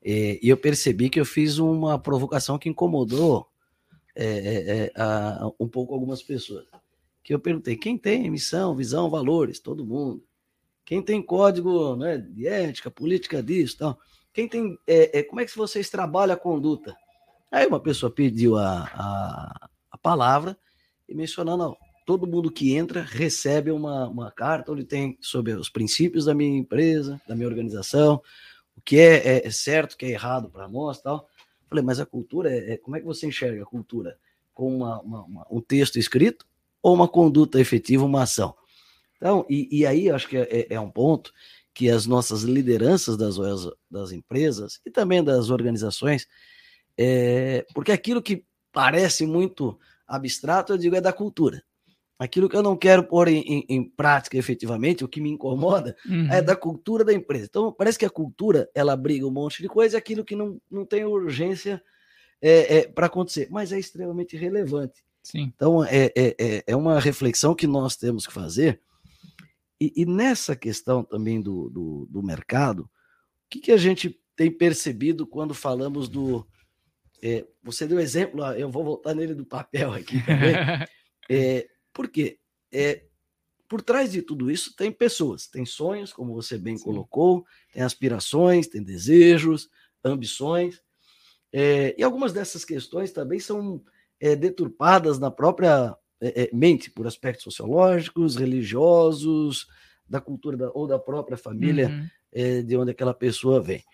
E, e eu percebi que eu fiz uma provocação que incomodou é, é, é, a, um pouco algumas pessoas. Que eu perguntei: quem tem missão, visão, valores? Todo mundo. Quem tem código né, de ética, política disso tal? Quem tem. É, é, como é que vocês trabalham a conduta? Aí uma pessoa pediu a, a, a palavra e mencionando, não, todo mundo que entra recebe uma, uma carta onde tem sobre os princípios da minha empresa, da minha organização, o que é, é, é certo, o que é errado para nós tal. Falei, mas a cultura, é, é, como é que você enxerga a cultura? Com uma, uma, uma, um texto escrito ou uma conduta efetiva, uma ação? Então, e, e aí acho que é, é, é um ponto que as nossas lideranças das, das empresas e também das organizações, é, porque aquilo que parece muito abstrato, eu digo, é da cultura aquilo que eu não quero pôr em, em, em prática efetivamente, o que me incomoda, é uhum. é da cultura da empresa. Então, parece que a cultura, ela briga um monte de coisa, aquilo que não, não tem urgência é, é para acontecer, mas é extremamente relevante. Sim. Então, é, é, é, é uma reflexão que nós temos que fazer. E, e nessa questão também do, do, do mercado, o que, que a gente tem percebido quando falamos do. É, você deu exemplo, eu vou voltar nele do papel aqui também. é, porque é, por trás de tudo isso tem pessoas, tem sonhos, como você bem Sim. colocou, tem aspirações, tem desejos, ambições. É, e algumas dessas questões também são é, deturpadas na própria é, é mente, por aspectos sociológicos, religiosos, da cultura da, ou da própria família uhum. É, de onde aquela pessoa vem.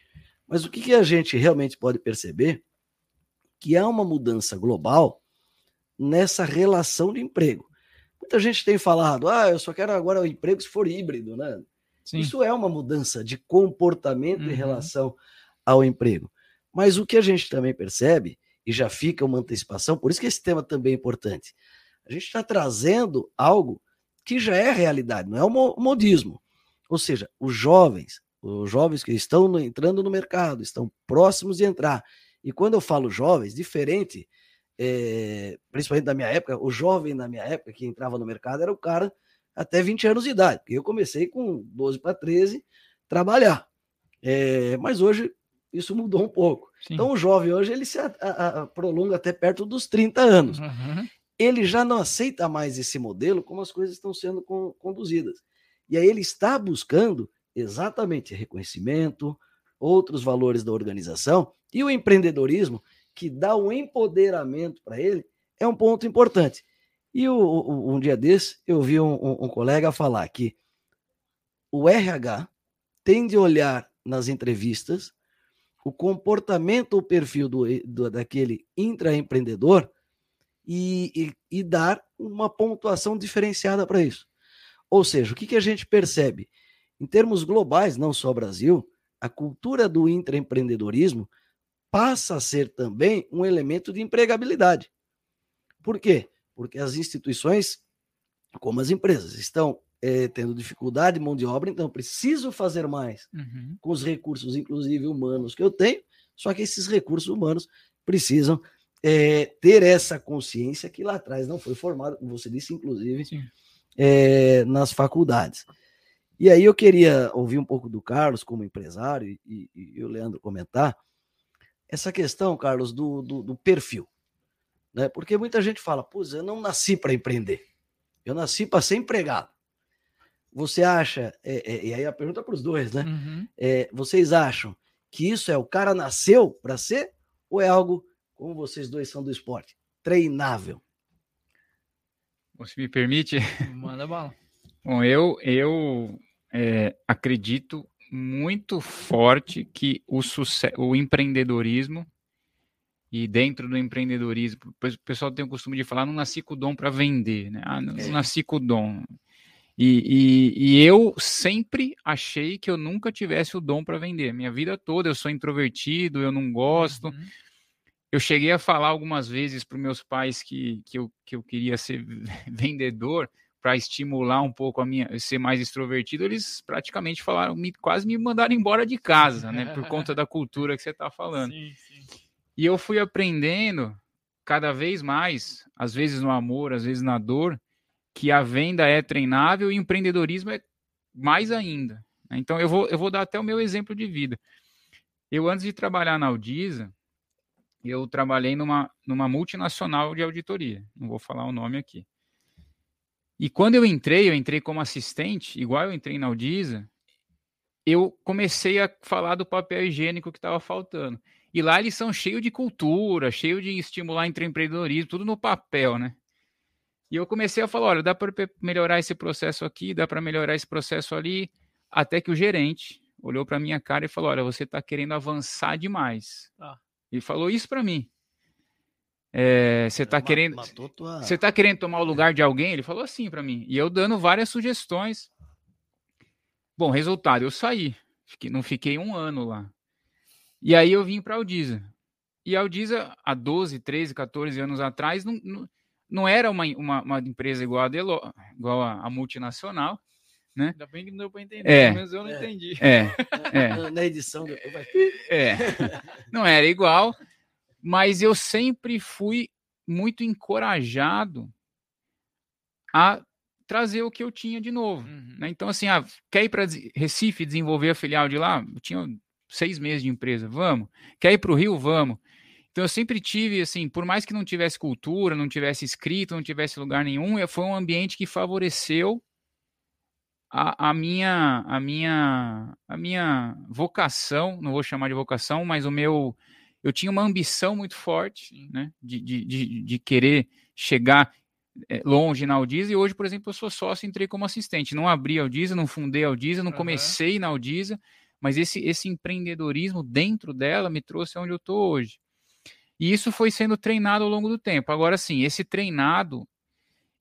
Mas o que, que a gente realmente pode perceber? Que há uma mudança global nessa relação de emprego. Muita gente tem falado, ah, eu só quero agora o emprego se for híbrido, né? Sim. Isso é uma mudança de comportamento uhum. em relação ao emprego. Mas o que a gente também percebe, e já fica uma antecipação, por isso que esse tema também é importante, a gente está trazendo algo que já é realidade, não é um modismo. Ou seja, os jovens, os jovens que estão entrando no mercado, estão próximos de entrar. E quando eu falo jovens, diferente é, principalmente na minha época, o jovem na minha época que entrava no mercado era o cara até 20 anos de idade. Eu comecei com 12 para 13 trabalhar. É, mas hoje isso mudou um pouco. Sim. Então o jovem hoje ele se a, a, prolonga até perto dos 30 anos. Uhum. Ele já não aceita mais esse modelo como as coisas estão sendo com, conduzidas. E aí ele está buscando exatamente reconhecimento, outros valores da organização e o empreendedorismo que dá um empoderamento para ele é um ponto importante. E o, o, um dia desse eu vi um, um, um colega falar que o RH tem de olhar nas entrevistas o comportamento ou perfil do, do, daquele intraempreendedor e, e, e dar uma pontuação diferenciada para isso. Ou seja, o que, que a gente percebe? Em termos globais, não só Brasil, a cultura do intraempreendedorismo passa a ser também um elemento de empregabilidade. Por quê? Porque as instituições, como as empresas, estão é, tendo dificuldade de mão de obra, então preciso fazer mais uhum. com os recursos, inclusive humanos, que eu tenho, só que esses recursos humanos precisam é, ter essa consciência que lá atrás não foi formada, como você disse, inclusive, é, nas faculdades. E aí eu queria ouvir um pouco do Carlos como empresário e, e, e o Leandro comentar essa questão, Carlos, do, do, do perfil. Né? Porque muita gente fala, pois eu não nasci para empreender, eu nasci para ser empregado. Você acha, é, é, e aí a pergunta para os dois, né? Uhum. É, vocês acham que isso é o cara nasceu para ser ou é algo, como vocês dois são do esporte, treinável? Você me permite? Manda bala. Bom, eu, eu é, acredito muito forte que o, o empreendedorismo e dentro do empreendedorismo, o pessoal tem o costume de falar, não nasci com o dom para vender, né? Ah, não é. nasci com o dom. E, e, e, eu sempre achei que eu nunca tivesse o dom para vender. Minha vida toda eu sou introvertido, eu não gosto. Uhum. Eu cheguei a falar algumas vezes para meus pais que, que, eu, que eu queria ser vendedor para estimular um pouco a minha ser mais extrovertido. Eles praticamente falaram, me, quase me mandaram embora de casa, né? Por conta da cultura que você está falando. Sim, sim. E eu fui aprendendo cada vez mais, às vezes no amor, às vezes na dor, que a venda é treinável e o empreendedorismo é mais ainda. Né? Então eu vou, eu vou dar até o meu exemplo de vida. Eu, antes de trabalhar na Audisa, eu trabalhei numa, numa multinacional de auditoria. Não vou falar o nome aqui. E quando eu entrei, eu entrei como assistente, igual eu entrei na Audisa, eu comecei a falar do papel higiênico que estava faltando. E lá eles são cheios de cultura, cheio de estimular empreendedorismo, tudo no papel, né? E eu comecei a falar, olha, dá para melhorar esse processo aqui, dá para melhorar esse processo ali, até que o gerente olhou para minha cara e falou, olha, você está querendo avançar demais. Ah. E falou isso para mim. É, você está querendo, tua... você tá querendo tomar o lugar de alguém? Ele falou assim para mim. E eu dando várias sugestões. Bom, resultado, eu saí. Fiquei, não fiquei um ano lá. E aí eu vim para a Aldisa. E a Aldisa, há 12, 13, 14 anos atrás, não, não não era uma, uma, uma empresa igual a, Delo, igual a, a, multinacional, né? Ainda bem que não deu para entender, é, mas eu não é, entendi. É, é. Na edição depois vai... É, não era igual, mas eu sempre fui muito encorajado a trazer o que eu tinha de novo. Uhum. Né? Então, assim, ah, quer ir para Recife desenvolver a filial de lá? Eu tinha seis meses de empresa, vamos. Quer ir para o Rio? Vamos. Então eu sempre tive, assim, por mais que não tivesse cultura, não tivesse escrito, não tivesse lugar nenhum, foi um ambiente que favoreceu a, a, minha, a, minha, a minha vocação, não vou chamar de vocação, mas o meu. Eu tinha uma ambição muito forte, né, de, de, de, de querer chegar eh, longe na Aldisa, e hoje, por exemplo, eu sou sócio entrei como assistente. Não abri a Aldisa, não fundei a Aldisa, não uhum. comecei na Aldisa, mas esse, esse empreendedorismo dentro dela me trouxe onde eu estou hoje. E isso foi sendo treinado ao longo do tempo. Agora sim, esse treinado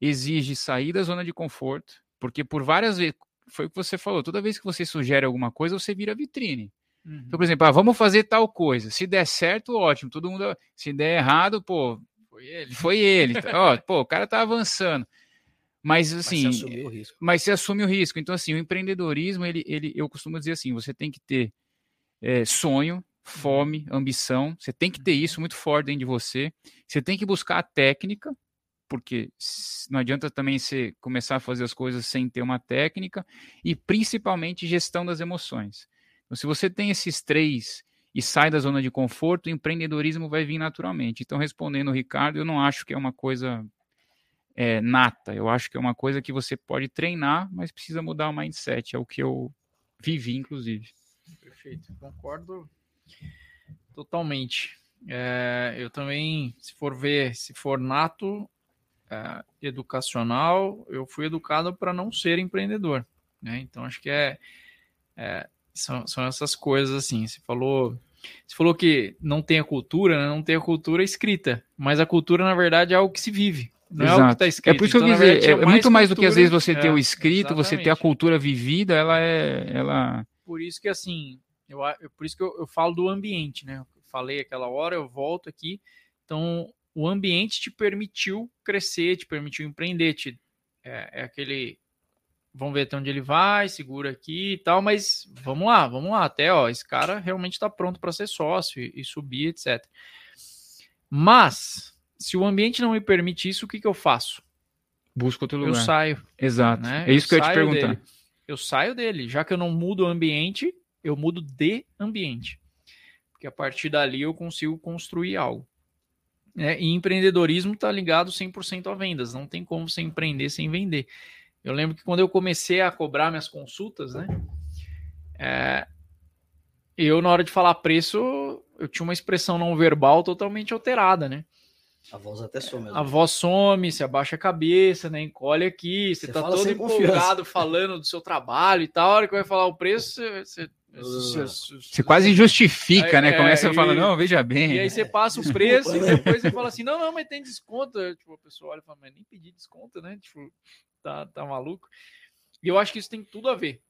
exige sair da zona de conforto, porque por várias vezes, foi o que você falou, toda vez que você sugere alguma coisa, você vira vitrine. Uhum. Então, por exemplo, ah, vamos fazer tal coisa. Se der certo, ótimo. Todo mundo. Se der errado, pô, foi ele. Foi ele. Ó, pô, o cara tá avançando. Mas assim, mas você, o risco. mas assume o risco. Então, assim, o empreendedorismo, ele, ele, eu costumo dizer assim: você tem que ter é, sonho, fome, ambição. Você tem que ter isso muito forte dentro de você. Você tem que buscar a técnica, porque não adianta também você começar a fazer as coisas sem ter uma técnica, e principalmente gestão das emoções. Então, se você tem esses três e sai da zona de conforto, o empreendedorismo vai vir naturalmente. Então, respondendo o Ricardo, eu não acho que é uma coisa é, nata, eu acho que é uma coisa que você pode treinar, mas precisa mudar o mindset, é o que eu vivi, inclusive. Perfeito, concordo totalmente. É, eu também, se for ver, se for nato, é, educacional, eu fui educado para não ser empreendedor. Né? Então, acho que é, é, são, são essas coisas assim. Você falou você falou que não tem a cultura, né? não tem a cultura escrita, mas a cultura, na verdade, é algo que se vive. Não Exato. é o que está escrito. É por isso que então, eu quis dizer, é, é muito mais cultura, do que às vezes você ter o é, escrito, exatamente. você ter a cultura vivida, ela é. Ela... Por isso que assim, eu, por isso que eu, eu falo do ambiente, né? Eu falei aquela hora, eu volto aqui. Então, o ambiente te permitiu crescer, te permitiu empreender, te, é, é aquele vamos ver até onde ele vai, segura aqui e tal, mas vamos lá, vamos lá, até ó, esse cara realmente está pronto para ser sócio e, e, subir, etc. Mas se o ambiente não me permite isso, o que, que eu faço? Busco outro lugar. Eu saio. Exato. Né? É isso eu que eu ia te perguntar. Dele. Eu saio dele, já que eu não mudo o ambiente, eu mudo de ambiente. Porque a partir dali eu consigo construir algo. É, e empreendedorismo está ligado 100% a vendas. Não tem como você empreender sem vender. Eu lembro que quando eu comecei a cobrar minhas consultas, né? É, eu, na hora de falar preço, eu tinha uma expressão não verbal totalmente alterada, né? A voz até some. A voz some, se abaixa a cabeça, né? Encolhe aqui, você, você tá todo empolgado falando do seu trabalho e tal. A hora que vai falar o preço, você. Você, você quase justifica, né? Começa é, a falar, não, veja bem. E aí você passa o preço e depois você fala assim, não, não, mas tem desconto. Tipo, a pessoa olha e fala, mas nem pedi desconto, né? Tipo, tá, tá maluco. E eu acho que isso tem tudo a ver.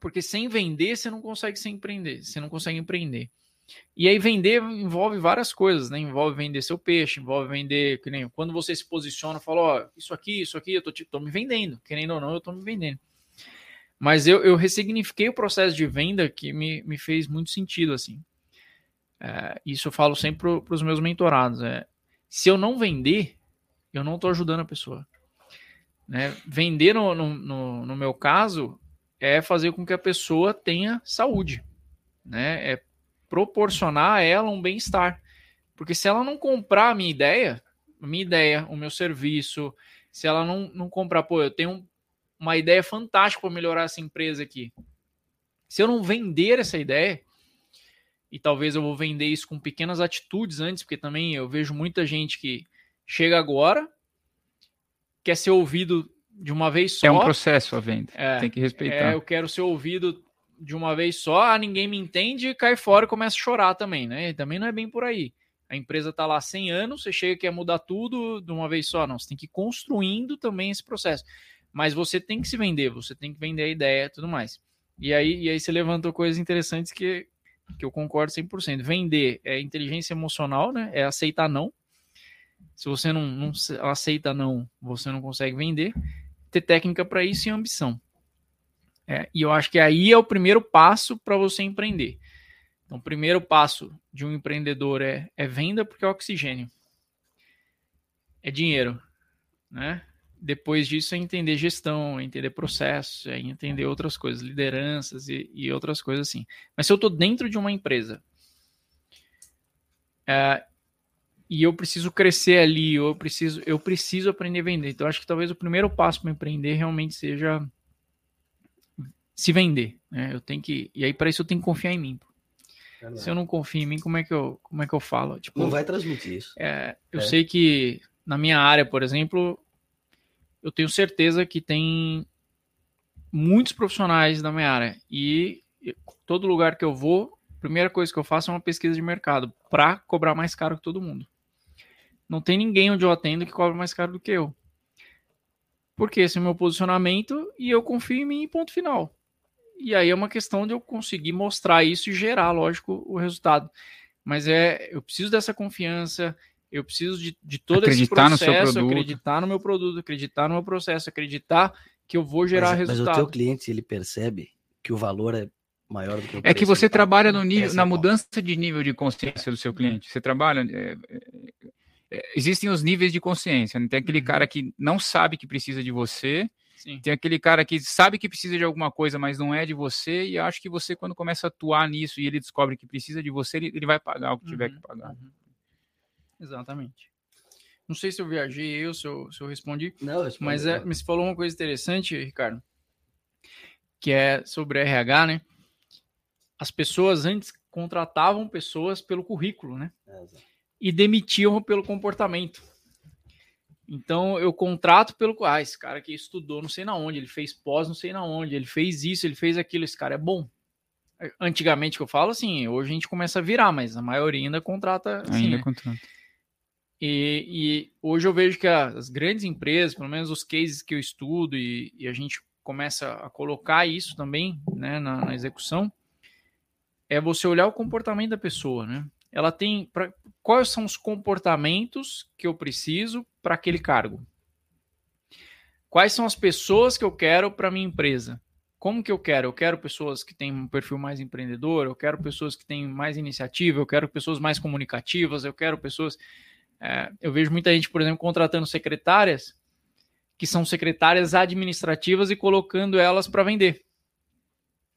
Porque sem vender, você não consegue se empreender, você não consegue empreender. E aí vender envolve várias coisas, né? Envolve vender seu peixe, envolve vender, que nem quando você se posiciona, fala, ó, isso aqui, isso aqui, eu tô, tô me vendendo, querendo ou não, eu tô me vendendo. Mas eu, eu ressignifiquei o processo de venda que me, me fez muito sentido, assim. É, isso eu falo sempre para os meus mentorados. É, se eu não vender, eu não estou ajudando a pessoa. Né? Vender, no, no, no, meu caso, é fazer com que a pessoa tenha saúde, né? É proporcionar a ela um bem-estar. Porque se ela não comprar a minha ideia, a minha ideia, o meu serviço, se ela não, não comprar, pô, eu tenho uma ideia fantástica para melhorar essa empresa aqui. Se eu não vender essa ideia, e talvez eu vou vender isso com pequenas atitudes antes, porque também eu vejo muita gente que chega agora, quer ser ouvido de uma vez só. É um processo a venda, é, tem que respeitar. É, eu quero ser ouvido de uma vez só, ah, ninguém me entende, cai fora e começa a chorar também, né? E também não é bem por aí. A empresa está lá 100 anos, você chega e quer mudar tudo de uma vez só. Não, você tem que ir construindo também esse processo. Mas você tem que se vender, você tem que vender a ideia e tudo mais. E aí, e aí você levantou coisas interessantes que, que eu concordo 100%. Vender é inteligência emocional, né? É aceitar não. Se você não, não aceita não, você não consegue vender. Ter técnica para isso e ambição. É, e eu acho que aí é o primeiro passo para você empreender. Então, o primeiro passo de um empreendedor é, é venda, porque é oxigênio. É dinheiro, né? Depois disso é entender gestão, é entender processo, é entender outras coisas, lideranças e, e outras coisas assim. Mas se eu estou dentro de uma empresa é, e eu preciso crescer ali, eu preciso, eu preciso aprender a vender. Então, acho que talvez o primeiro passo para empreender realmente seja se vender. Né? Eu tenho que, e aí para isso eu tenho que confiar em mim. É se eu não confio em mim, como é que eu, como é que eu falo? Tipo, não vai transmitir isso. É, eu é. sei que na minha área, por exemplo, eu tenho certeza que tem muitos profissionais da minha área e todo lugar que eu vou, a primeira coisa que eu faço é uma pesquisa de mercado para cobrar mais caro que todo mundo. Não tem ninguém onde eu atendo que cobra mais caro do que eu. Porque esse é o meu posicionamento e eu confio em mim, ponto final. E aí é uma questão de eu conseguir mostrar isso e gerar, lógico, o resultado. Mas é, eu preciso dessa confiança, eu preciso de, de todo acreditar esse processo, no acreditar no meu produto, acreditar no meu processo, acreditar que eu vou gerar mas, resultado. Mas o teu cliente, ele percebe que o valor é maior do que o É que você carro. trabalha no nível, Essa é na mudança de nível de consciência do seu cliente. Você trabalha. é, é, existem os níveis de consciência. né? Tem aquele Uhum. cara que não sabe que precisa de você, Sim. tem aquele cara que sabe que precisa de alguma coisa, mas não é de você, e acho que você, quando começa a atuar nisso e ele descobre que precisa de você, ele, ele vai pagar o que tiver Uhum, que pagar. uhum. Exatamente. Não sei se eu viajei eu, se eu, se eu respondi, Não, responde mas é, me falou uma coisa interessante, Ricardo, que é sobre RH, né? As pessoas antes contratavam pessoas pelo currículo, né? É, exato. E demitiam pelo comportamento. Então eu contrato pelo. Ah, esse cara que estudou não sei na onde, ele fez pós não sei na onde, ele fez isso, ele fez aquilo, esse cara é bom. Antigamente que eu falo, assim, hoje a gente começa a virar, mas a maioria ainda contrata. Assim, Ainda né? contrato. E, e hoje eu vejo que as grandes empresas, pelo menos os cases que eu estudo, e, e a gente começa a colocar isso também né, na, na execução, é você olhar o comportamento da pessoa, né? Ela tem. Pra, quais são os comportamentos que eu preciso para aquele cargo? Quais são as pessoas que eu quero para minha empresa? Como que eu quero? Eu quero pessoas que têm um perfil mais empreendedor, eu quero pessoas que têm mais iniciativa, eu quero pessoas mais comunicativas, eu quero pessoas. É, eu vejo muita gente, por exemplo, contratando secretárias que são secretárias administrativas e colocando elas para vender.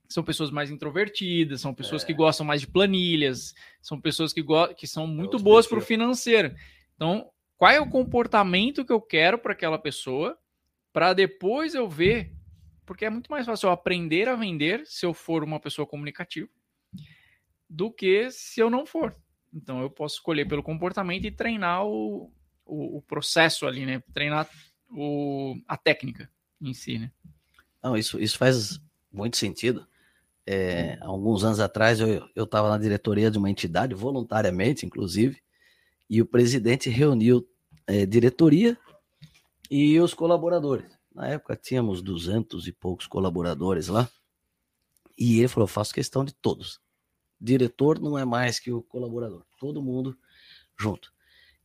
São pessoas mais introvertidas, são pessoas É. que gostam mais de planilhas, são pessoas que, que são muito outro boas para o financeiro. Então, qual é o comportamento que eu quero para aquela pessoa, para depois eu ver, porque é muito mais fácil eu aprender a vender se eu for uma pessoa comunicativa do que se eu não for. Então eu posso escolher pelo comportamento e treinar o, o, o processo ali, né? Treinar o, a técnica em si, né? Não, isso, isso faz muito sentido. É, alguns anos atrás eu estava na diretoria de uma entidade, voluntariamente, inclusive, e o presidente reuniu é, diretoria e os colaboradores. Na época tínhamos duzentos e poucos colaboradores lá, e ele falou: faço questão de todos. Diretor não é mais que o colaborador, todo mundo junto.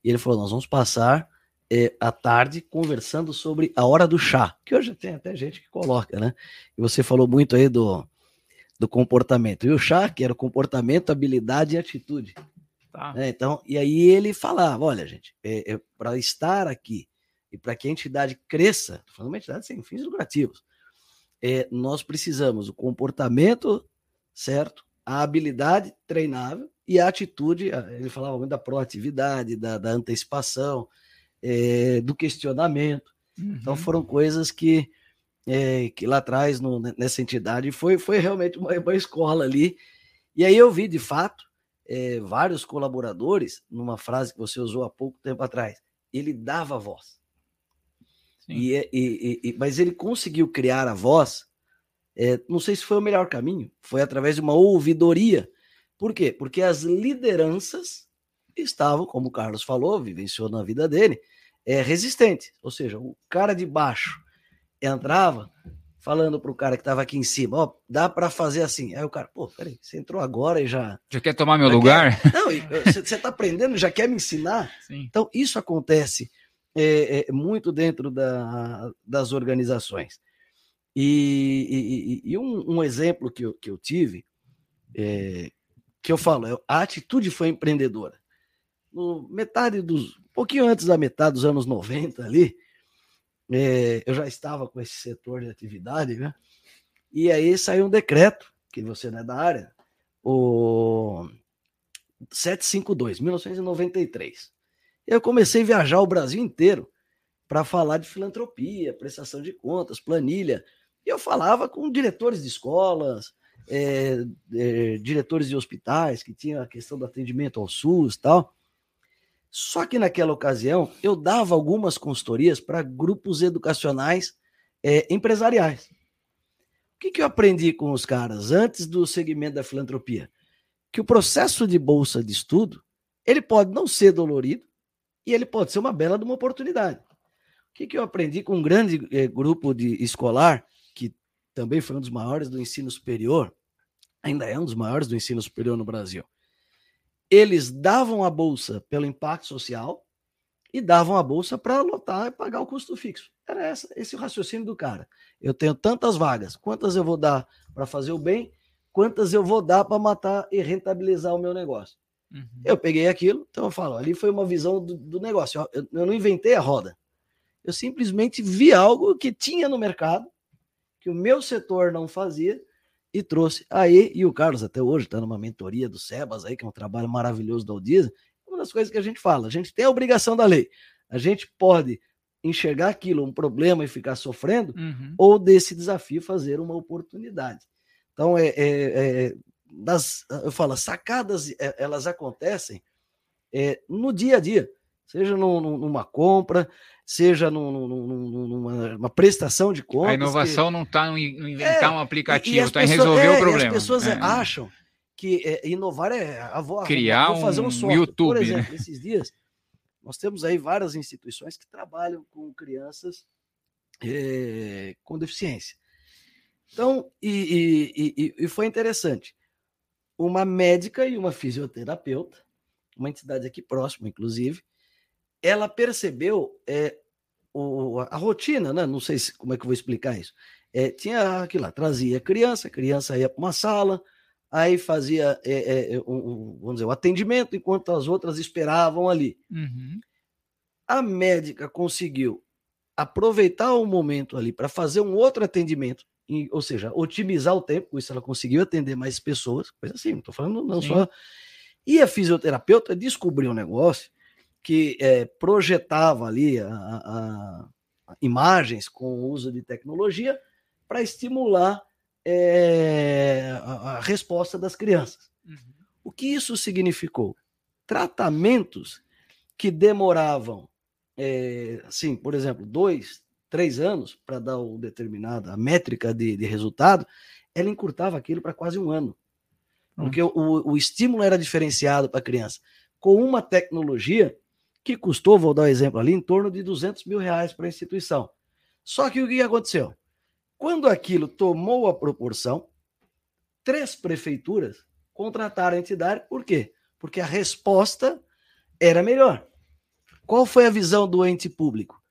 E ele falou: nós vamos passar é, à tarde conversando sobre a hora do chá, que hoje tem até gente que coloca, né? E você falou muito aí do, do comportamento. E o chá, que era o comportamento, habilidade e atitude. Tá. né? Então, e aí ele falava: olha, gente, é, é, para estar aqui e para que a entidade cresça, falando uma entidade sem fins lucrativos, é, nós precisamos do comportamento certo, a habilidade treinável e a atitude. Ele falava muito da proatividade, da, da antecipação, é, do questionamento. Então Uhum. foram coisas que, é, que lá atrás, no- nessa entidade, foi, foi realmente uma, uma escola ali. E aí eu vi, de fato, é, vários colaboradores, numa frase que você usou há pouco tempo atrás, ele dava voz. E, é- e- e- e- mas ele conseguiu criar a voz, é, não sei se foi o melhor caminho, foi através de uma ouvidoria. Por quê? Porque as lideranças estavam, como o Carlos falou, vivenciou na vida dele, é, resistentes. Ou seja, o cara de baixo entrava falando para o cara que estava aqui em cima, ó, dá para fazer assim. Aí o cara, pô, peraí, você entrou agora e já... Já quer tomar meu Já lugar? Não, e, eh, você está aprendendo, já quer me ensinar? Sim. Então, isso acontece é, é, muito dentro da- das organizações. E, e- e- um, um exemplo que eu, que eu tive, é, que eu falo, é, a atitude foi empreendedora. No metade dos. Um pouquinho antes da metade dos anos 90 ali, é, eu já estava com esse setor de atividade, né? E aí saiu um decreto, que você não é da área, o 752, 1993. Eu comecei a viajar o Brasil inteiro para falar de filantropia, prestação de contas, planilha. E eu falava com diretores de escolas, é, é, diretores de hospitais que tinham a questão do atendimento ao SUS tal. Só que naquela ocasião eu dava algumas consultorias para grupos educacionais é, empresariais. O que, que eu aprendi com os caras antes do segmento da filantropia? Que o processo de bolsa de estudo ele pode não ser dolorido e ele pode ser uma bela de uma oportunidade. O que, que eu aprendi com um grande eh, grupo de escolar, que também foi um dos maiores do ensino superior, ainda é um dos maiores do ensino superior no Brasil. Eles davam a bolsa pelo impacto social e davam a bolsa para lotar e pagar o custo fixo. Era essa, esse o raciocínio do cara. Eu tenho tantas vagas, quantas eu vou dar para fazer o bem, quantas eu vou dar para matar e rentabilizar o meu negócio. Uhum. Eu peguei aquilo, então eu falo, ali foi uma visão do, do negócio. Eu, eu, não inventei a roda. Eu simplesmente vi algo que tinha no mercado, que o meu setor não fazia, e trouxe. Aí, e o Carlos até hoje está numa mentoria do Sebas aí, que é um trabalho maravilhoso da Aldiza. Uma das coisas que a gente fala, a gente tem a obrigação da lei. A gente pode enxergar aquilo um problema e ficar sofrendo, uhum. ou desse desafio fazer uma oportunidade. Então, é, é, é das, eu falo, sacadas, é, elas acontecem é, no dia a dia, seja no, no, numa compra, seja no, numa, numa, prestação de contas. A inovação que... não está em inventar é, um aplicativo, está em resolver é, o problema. as pessoas é. acham que é, inovar é a criar vou fazer um, um software. YouTube. Por né? exemplo, né? esses dias nós temos aí várias instituições que trabalham com crianças é, com deficiência. Então, e, e, e, foi interessante. Uma médica e uma fisioterapeuta, uma entidade aqui próxima, inclusive, ela percebeu é, o, a rotina, né? Não sei se, como é que eu vou explicar isso. É, tinha aquilo lá, trazia a criança, a criança ia para uma sala, aí fazia é, é, um, vamos dizer, o atendimento enquanto as outras esperavam ali. Uhum. A médica conseguiu aproveitar o momento ali para fazer um outro atendimento, ou seja, otimizar o tempo, com isso ela conseguiu atender mais pessoas, coisa assim, não estou falando não Sim. só. E a fisioterapeuta descobriu um negócio que é, projetava ali a, a, a imagens com o uso de tecnologia para estimular é, a, a, resposta das crianças. Uhum. O que isso significou? Tratamentos que demoravam, é, assim, por exemplo, dois, três anos para dar o determinado, a métrica de, de resultado, ela encurtava aquilo para quase um ano. Porque uhum. o, o estímulo era diferenciado para a criança. Com uma tecnologia que custou, vou dar um exemplo ali, em torno de 200 mil reais para a instituição. Só que o que aconteceu? Quando aquilo tomou a proporção, três prefeituras contrataram a entidade, por quê? Porque a resposta era melhor. Qual foi a visão do ente público?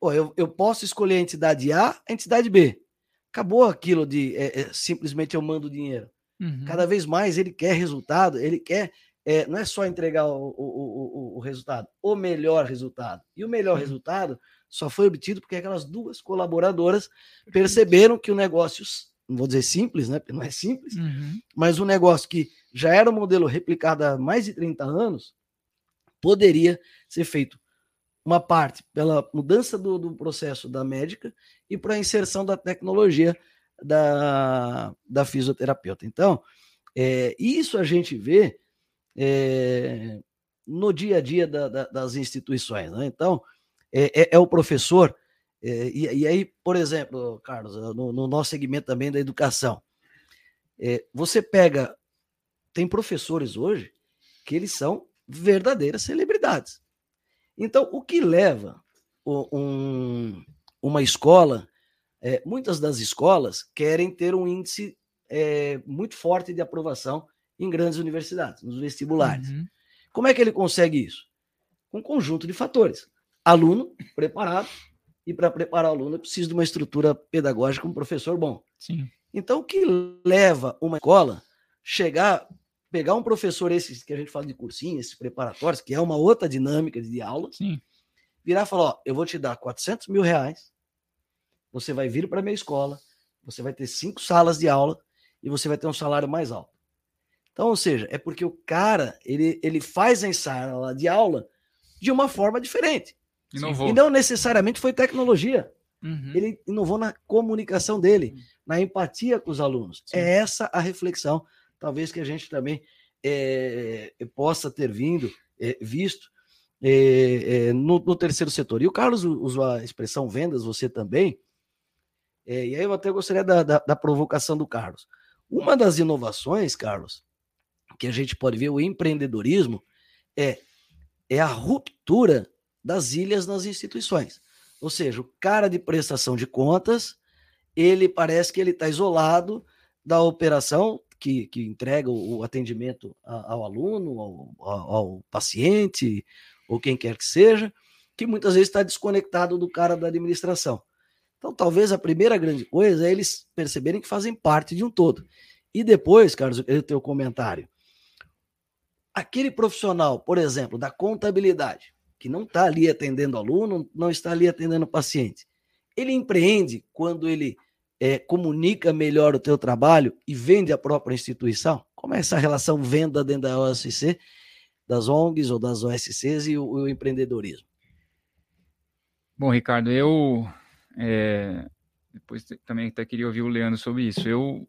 Pô, eu, eu posso escolher a entidade A, a entidade B. Acabou aquilo de é, é, simplesmente eu mando dinheiro. Uhum. Cada vez mais ele quer resultado, ele quer. É, não é só entregar o, o, o, o, resultado, o melhor resultado. E o melhor uhum. resultado só foi obtido porque aquelas duas colaboradoras perceberam que o negócio, não vou dizer simples, né? Porque não é simples, uhum. mas um negócio que já era um modelo replicado há mais de 30 anos, poderia ser feito uma parte pela mudança do, do processo da médica e para a inserção da tecnologia da, da fisioterapeuta. Então, é, isso a gente vê é, no dia a dia da, da, das instituições. Né? Então, é, é, é o professor. É, e, e, aí, por exemplo, Carlos, no, no nosso segmento também da educação, é, você pega. Tem professores hoje que eles são verdadeiras celebridades. Então, o que leva um, uma escola, é, muitas das escolas querem ter um índice é, muito forte de aprovação em grandes universidades, nos vestibulares. Uhum. Como é que ele consegue isso? Com um conjunto de fatores aluno preparado, e para preparar o aluno eu preciso de uma estrutura pedagógica, um professor bom. Sim. Então, o que leva uma escola chegar, pegar um professor, esses que a gente fala de cursinho, esses preparatórios, que é uma outra dinâmica de aula, Sim. virar e falar: Ó, eu vou te dar 400 mil reais, você vai vir para a minha escola, você vai ter cinco salas de aula e você vai ter um salário mais alto. Então, ou seja, é porque o cara ele, ele faz a sala de aula de uma forma diferente. Inovou. E não necessariamente foi tecnologia. Uhum. Ele inovou na comunicação dele, uhum. na empatia com os alunos. Sim. É essa a reflexão, talvez que a gente também é, possa ter vindo, é, visto é, no, no, terceiro setor. E o Carlos usou a expressão vendas, você também. e aí eu até gostaria da, da, da provocação do Carlos. Uma das inovações, Carlos, que a gente pode ver, o empreendedorismo, é, é a ruptura das ilhas nas instituições. Ou seja, o cara de prestação de contas, ele parece que ele está isolado da operação que, que entrega o, atendimento ao aluno, ao, ao, ao paciente, ou quem quer que seja, que muitas vezes está desconectado do cara da administração. Então, talvez a primeira grande coisa é eles perceberem que fazem parte de um todo. E depois, Carlos, eu tenho um comentário. Aquele profissional, por exemplo, da contabilidade, que não está ali atendendo aluno, não está ali atendendo paciente, ele empreende quando ele é, comunica melhor o teu trabalho e vende a própria instituição? Como é essa relação venda dentro da OSC, das ONGs ou das OSCs e o, o empreendedorismo? Bom, Ricardo, eu é, depois também até queria ouvir o Leandro sobre isso. Eu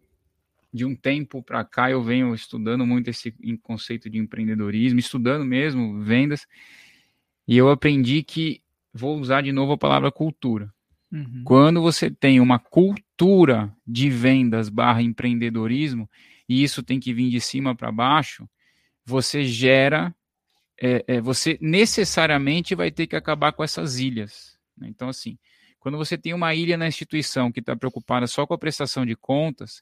de um tempo para cá eu venho estudando muito esse conceito de empreendedorismo, estudando mesmo vendas, e eu aprendi que vou usar de novo a palavra cultura. Uhum. Quando você tem uma cultura de vendas barra empreendedorismo, e isso tem que vir de cima para baixo, você gera, é, é, você necessariamente vai ter que acabar com essas ilhas. Né? Então, assim, quando você tem uma ilha na instituição que está preocupada só com a prestação de contas,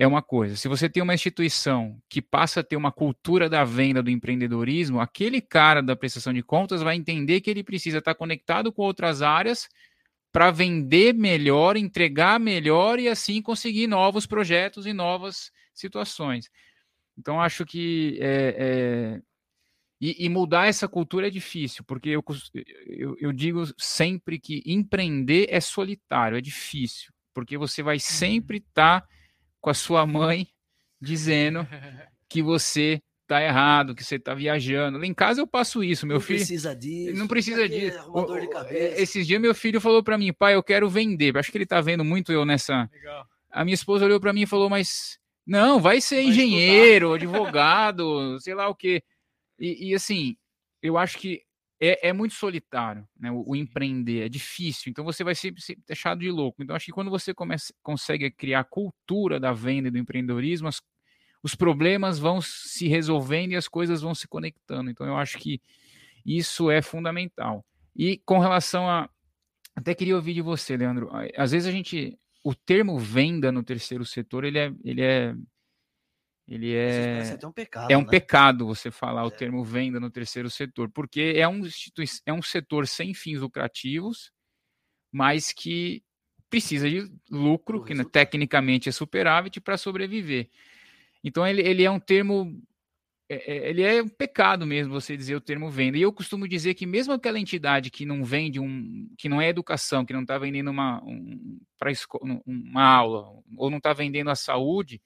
é uma coisa. Se você tem uma instituição que passa a ter uma cultura da venda do empreendedorismo, aquele cara da prestação de contas vai entender que ele precisa estar conectado com outras áreas para vender melhor, entregar melhor e assim conseguir novos projetos e novas situações. Então, acho que é, é, e, e, mudar essa cultura é difícil, porque eu, eu, eu, digo sempre que empreender é solitário, é difícil, porque você vai uhum. sempre estar tá com a sua mãe dizendo que você tá errado, que você tá viajando. Lá em casa eu passo isso, meu não filho. Não precisa disso. Não precisa disso. Esses dias meu filho falou para mim, pai, eu quero vender. Acho que ele tá vendo muito eu nessa. Legal. A minha esposa olhou para mim e falou, mas não, vai ser vai engenheiro, estudar. advogado, sei lá o quê. E, e, assim, eu acho que é, é muito solitário, né? O, o, empreender é difícil, então você vai sempre ser deixado de louco. Então, acho que quando você começa, consegue criar a cultura da venda e do empreendedorismo, as os problemas vão se resolvendo e as coisas vão se conectando. Então, eu acho que isso é fundamental. E com relação a. Até queria ouvir de você, Leandro. Às vezes a gente. O termo venda no terceiro setor, ele é. Ele é ele é, um pecado, é um né? pecado você falar é. o termo venda no terceiro setor, porque é um, é um setor sem fins lucrativos, mas que precisa de lucro, que né, tecnicamente é superávit, para sobreviver. Então ele, ele é um termo, é, é, ele é um pecado mesmo você dizer o termo venda. E eu costumo dizer que mesmo aquela entidade que não vende um, que não é educação, que não está vendendo uma um, para uma aula ou não está vendendo a saúde,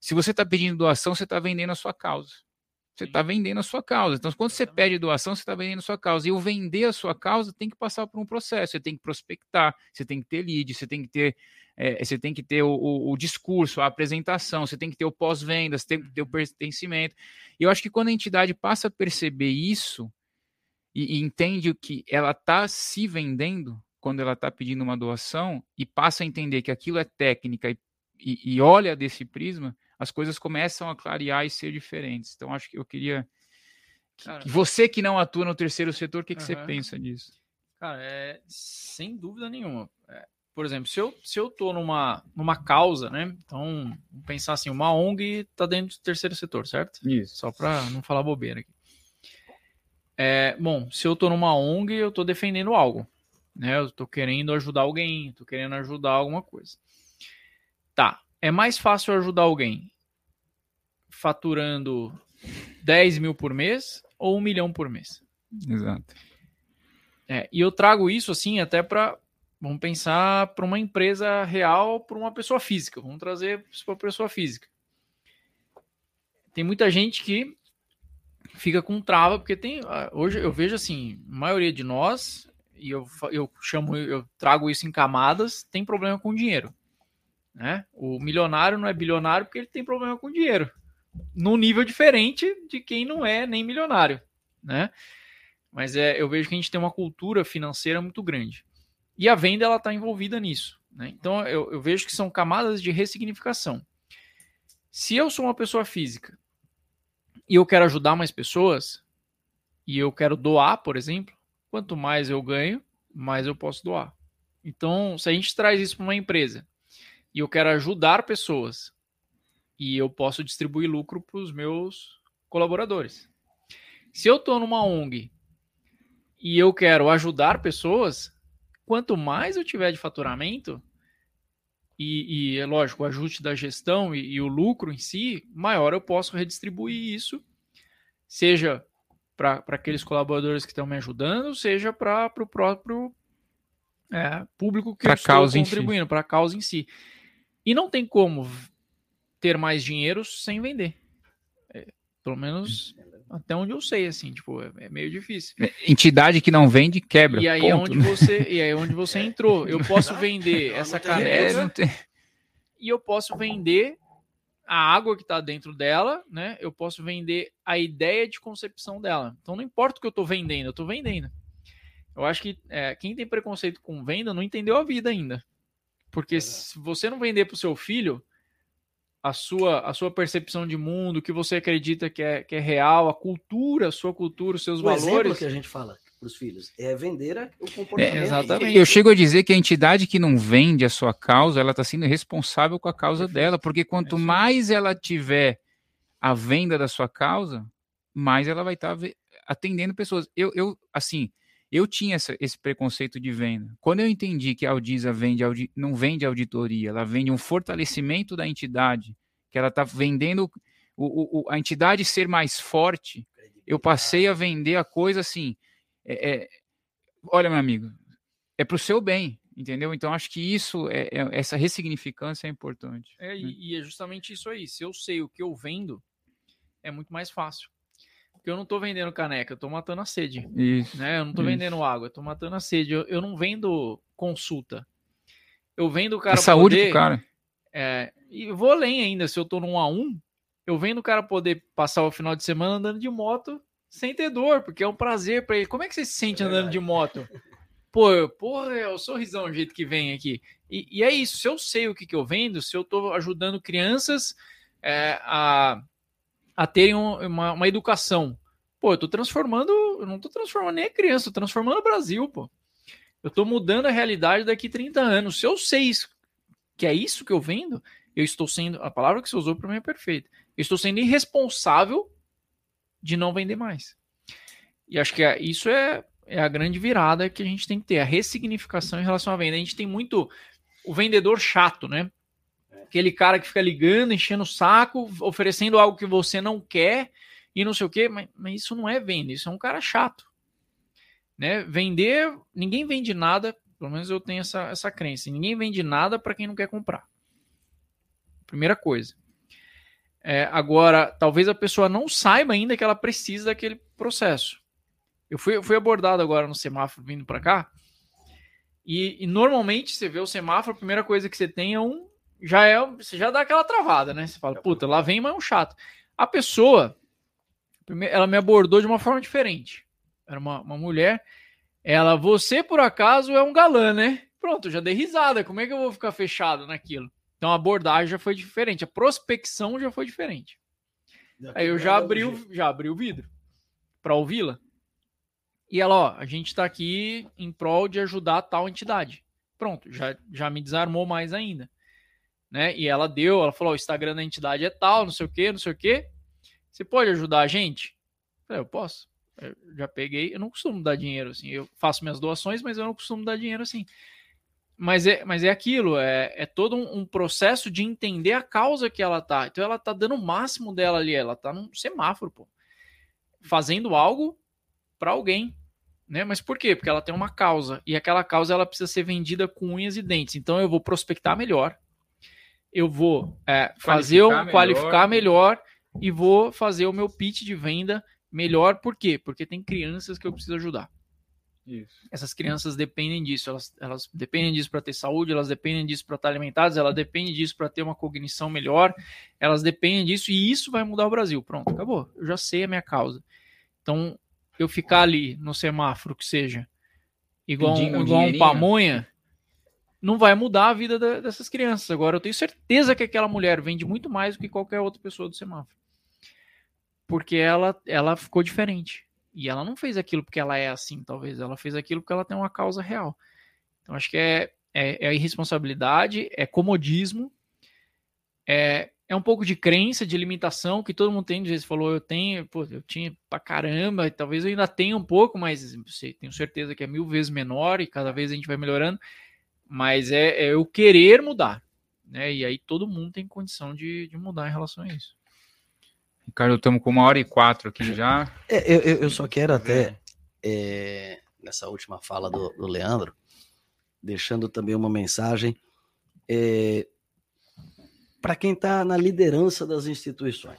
se você está pedindo doação, você está vendendo a sua causa. Você está vendendo a sua causa. Então, quando você pede doação, você está vendendo a sua causa. E o vender a sua causa tem que passar por um processo. Você tem que prospectar, você tem que ter lead, você tem que ter é, você tem que ter o, o, o, discurso, a apresentação, você tem que ter o pós-venda, você tem que ter o uhum. pertencimento. E eu acho que quando a entidade passa a perceber isso e, e entende que ela está se vendendo quando ela está pedindo uma doação e passa a entender que aquilo é técnica e, e, e olha desse prisma, as coisas começam a clarear e ser diferentes. Então, acho que eu queria. Cara, você que não atua no terceiro setor, o que, que você pensa disso? Cara, é, sem dúvida nenhuma. É, por exemplo, se eu, se eu tô numa, numa causa, né? Então, pensar assim, uma ONG tá dentro do terceiro setor, certo? Isso. Só para não falar bobeira aqui. É, bom, se eu tô numa ONG, eu tô defendendo algo, né? Eu tô querendo ajudar alguém, tô querendo ajudar alguma coisa. Tá, é mais fácil ajudar alguém faturando 10 mil por mês ou um milhão por mês? Exato. É, e eu trago isso assim até para Vamos pensar para uma empresa real, para uma pessoa física. Vamos trazer para pessoa física. Tem muita gente que fica com trava, porque tem. Ah, hoje eu vejo assim, a maioria de nós, e eu, eu chamo, eu trago isso em camadas, tem problema com dinheiro. Né? O milionário não é bilionário porque ele tem problema com dinheiro. Num nível diferente de quem não é nem milionário. Né? Mas é, eu vejo que a gente tem uma cultura financeira muito grande. E a venda está envolvida nisso. Né? Então eu, eu vejo que são camadas de ressignificação. Se eu sou uma pessoa física e eu quero ajudar mais pessoas, e eu quero doar, por exemplo, quanto mais eu ganho, mais eu posso doar. Então, se a gente traz isso para uma empresa e eu quero ajudar pessoas, e eu posso distribuir lucro para os meus colaboradores. Se eu estou numa ONG e eu quero ajudar pessoas, quanto mais eu tiver de faturamento, e, e é lógico, o ajuste da gestão e, e o lucro em si, maior eu posso redistribuir isso, seja para aqueles colaboradores que estão me ajudando, seja para o próprio é, público que pra eu estou em si. contribuindo, para a causa em si. E não tem como ter mais dinheiro sem vender. É, pelo menos até onde eu sei, assim, tipo, é, é meio difícil. Entidade que não vende, quebra. E aí é ponto. onde você, e aí é onde você entrou. Eu posso vender essa É, caneca tem- e eu posso vender a água que está dentro dela, né? Eu posso vender a ideia de concepção dela. Então não importa o que eu estou vendendo, eu estou vendendo. Eu acho que é, quem tem preconceito com venda não entendeu a vida ainda. Porque se você não vender para o seu filho a sua, a sua percepção de mundo, o que você acredita que é, que é real, a cultura, a sua cultura, os seus O exemplo valores. que a gente fala para os filhos é vender o É, comportamento. exatamente. Eu chego a dizer que a entidade que não vende a sua causa, ela está sendo responsável com a causa dela, porque quanto É mais ela tiver a venda da sua causa, mais ela vai estar atendendo pessoas. Eu, eu assim, eu tinha essa- esse preconceito de venda. Quando eu entendi que a Audisa vende, não vende auditoria, ela vende um fortalecimento da entidade, que ela está vendendo o- o- a entidade ser mais forte, eu passei a vender a coisa assim. é- é, olha, meu amigo, é para o seu bem, entendeu? Então acho que isso, é, é- essa ressignificância é importante. É, e, e é justamente isso aí. Se eu sei o que eu vendo, é muito mais fácil. Porque eu não estou vendendo caneca, eu estou matando a sede. Isso. Né? Eu não estou Isso. vendendo água, eu estou matando a sede. Eu, eu não vendo consulta. Eu vendo o cara a saúde poder, pro cara. é, e eu vou além ainda, se eu tô num a um, eu vendo o cara poder passar o final de semana andando de moto sem ter dor, porque é um prazer pra ele. Como é que você se sente andando de moto? Pô, eu- porra, é o sorrisão o jeito que vem aqui. E, e é isso, se eu sei o que, que eu vendo, se eu tô ajudando crianças é, a, a terem um- uma, uma educação, pô, eu tô transformando, eu não tô transformando nem a criança, tô transformando o Brasil, pô. Eu tô mudando a realidade daqui 30 anos. Se eu sei isso, que é isso que eu vendo, eu estou sendo. A palavra que você usou para mim é perfeita. Eu estou sendo irresponsável de não vender mais. E acho que é- isso é, é a grande virada que a gente tem que ter, a ressignificação em relação à venda. A gente tem muito o vendedor chato, né? Aquele cara que fica ligando, enchendo o saco, oferecendo algo que você não quer e não sei o quê, mas, mas isso não é venda, isso é um cara chato. Né? Vender, ninguém vende nada, pelo menos eu tenho essa, essa crença, ninguém vende nada para quem não quer comprar. Primeira coisa. É, agora, talvez a pessoa não saiba ainda que ela precisa daquele processo. Eu fui, eu fui abordado agora no semáforo vindo para cá. E, e normalmente você vê o semáforo, a primeira coisa que você tem é um. Já é. Você já dá aquela travada, né? Você fala, puta, lá vem, mas é um chato. A pessoa, ela me abordou de uma forma diferente. Era uma, uma mulher. Ela, você por acaso é um galã, né? Pronto, já dei risada. Como é que eu vou ficar fechado naquilo? Então a abordagem já foi diferente, a prospecção já foi diferente. Aí eu já abri o, já abri o vidro para ouvi-la. E ela, ó, a gente está aqui em prol de ajudar tal entidade. Pronto, já, já me desarmou mais ainda. Né? E ela deu, ela falou, o Instagram da entidade é tal, não sei o que, não sei o que. Você pode ajudar a gente? Eu falei, eu posso. Eu já peguei, eu não costumo dar dinheiro assim. Eu faço minhas doações, mas eu não costumo dar dinheiro assim. Mas é, mas é aquilo, é, é todo um, um processo de entender a causa que ela tá. Então ela tá dando o máximo dela ali, ela tá num semáforo, pô. Fazendo algo para alguém, né? Mas por quê? Porque ela tem uma causa e aquela causa ela precisa ser vendida com unhas e dentes. Então eu vou prospectar melhor, eu vou é, fazer um Qualificar qualificar melhor. melhor e vou fazer o meu pitch de venda melhor. Por quê? Porque tem crianças que eu preciso ajudar Isso. essas crianças dependem disso, elas, elas dependem disso para ter saúde, elas dependem disso para estar alimentadas, elas dependem disso para ter uma cognição melhor, elas dependem disso e isso vai mudar o Brasil. Pronto, acabou. Eu já sei a minha causa. Então, eu ficar ali no semáforo, que seja, igual, um- Pedindo um igual um pamonha, não vai mudar a vida da- dessas crianças. Agora, eu tenho certeza que aquela mulher vende muito mais do que qualquer outra pessoa do semáforo. Porque ela, ela ficou diferente. E ela não fez aquilo porque ela é assim, talvez. Ela fez aquilo porque ela tem uma causa real. Então, acho que é, é, é irresponsabilidade, é comodismo, é, é um pouco de crença, de limitação que todo mundo tem. Às vezes falou, eu tenho, pô, eu tinha pra caramba, e talvez eu ainda tenha um pouco, mas sei, tenho certeza que é mil vezes menor e cada vez a gente vai melhorando. Mas é, é eu querer mudar. né? E aí todo mundo tem condição de, de mudar em relação a isso. Ricardo, estamos com uma hora e quatro aqui já. É, eu, eu só quero até, é, nessa última fala do, do, Leandro, deixando também uma mensagem é, para quem está na liderança das instituições.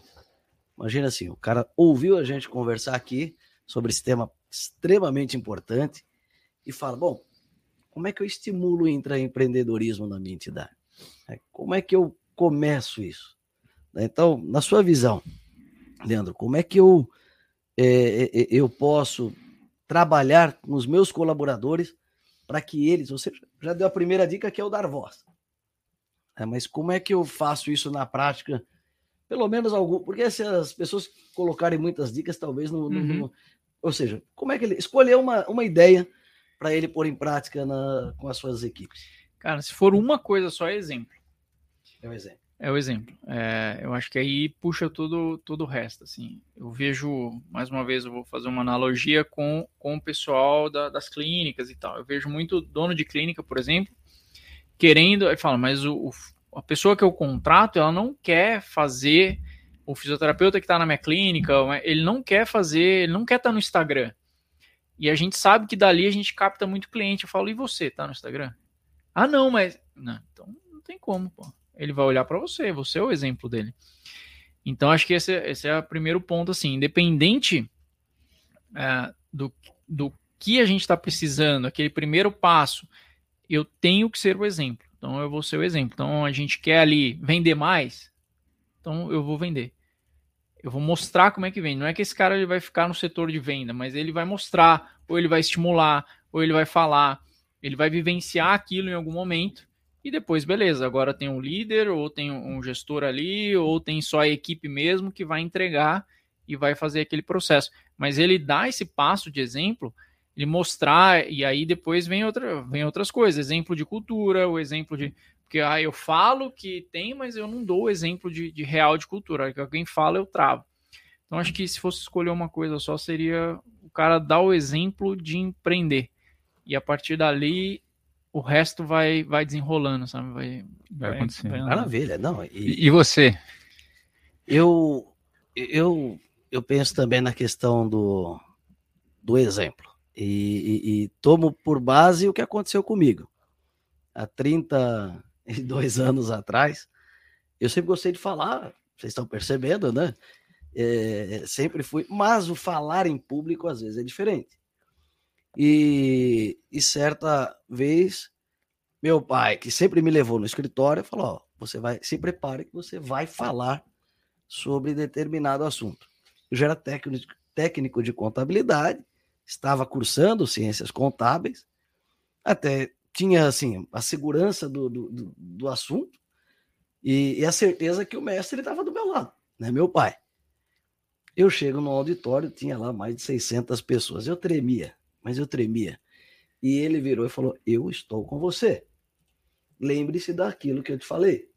Imagina assim, o cara ouviu a gente conversar aqui sobre esse tema extremamente importante e fala, bom, como é que eu estimulo o intraempreendedorismo na minha entidade? É, como é que eu começo isso? Então, na sua visão, Leandro, como é que eu, é, é, eu posso trabalhar com os meus colaboradores para que eles, você já deu a primeira dica que é o dar voz. É, mas como é que eu faço isso na prática? Pelo menos algum, porque se as pessoas colocarem muitas dicas, talvez não. Uhum. não ou seja, como é que ele escolher uma, uma ideia para ele pôr em prática na, com as suas equipes? Cara, se for uma coisa só, é exemplo. É um exemplo. É o exemplo. É, eu acho que aí puxa todo, todo o resto. Assim. Eu vejo, mais uma vez, eu vou fazer uma analogia com, com o pessoal da, das clínicas e tal. Eu vejo muito dono de clínica, por exemplo, querendo. Aí fala, mas o, o, a pessoa que eu contrato, ela não quer fazer. O fisioterapeuta que está na minha clínica, ele não quer fazer, ele não quer estar tá no Instagram. E a gente sabe que dali a gente capta muito cliente. Eu falo, e você, tá no Instagram? Ah, não, mas. Não, então não tem como, pô. Ele vai olhar para você, você é o exemplo dele. Então, acho que esse, esse é o primeiro ponto, assim, independente é, do, do que a gente está precisando, aquele primeiro passo, eu tenho que ser o exemplo. Então, eu vou ser o exemplo. Então, a gente quer ali vender mais, então eu vou vender. Eu vou mostrar como é que vende. Não é que esse cara ele vai ficar no setor de venda, mas ele vai mostrar, ou ele vai estimular, ou ele vai falar, ele vai vivenciar aquilo em algum momento. E depois, beleza, agora tem um líder, ou tem um gestor ali, ou tem só a equipe mesmo que vai entregar e vai fazer aquele processo. Mas ele dá esse passo de exemplo, ele mostrar, e aí depois vem, outra, vem outras coisas, exemplo de cultura, o exemplo de. Porque ah, eu falo que tem, mas eu não dou o exemplo de, de real de cultura. Que alguém fala, eu travo. Então acho que se fosse escolher uma coisa só, seria o cara dar o exemplo de empreender. E a partir dali o resto vai, vai desenrolando, sabe? Vai, vai, acontecer. Vai Maravilha, não. E, e, você? Eu, eu, eu penso também na questão do, do exemplo. E, e, e, tomo por base o que aconteceu comigo. Há 32 anos atrás, eu sempre gostei de falar, vocês estão percebendo, né? É, sempre fui, mas o falar em público às vezes é diferente. E, e certa vez, meu pai, que sempre me levou no escritório, falou: ó, você vai, se prepare que você vai falar sobre determinado assunto. Eu já era técnico, técnico de contabilidade, estava cursando ciências contábeis, até tinha assim a segurança do, do, do assunto e, e, a certeza que o mestre estava do meu lado, né, meu pai. Eu chego no auditório, tinha lá mais de 600 pessoas, eu tremia, mas eu tremia. E ele virou e falou: Eu estou com você. Lembre-se daquilo que eu te falei.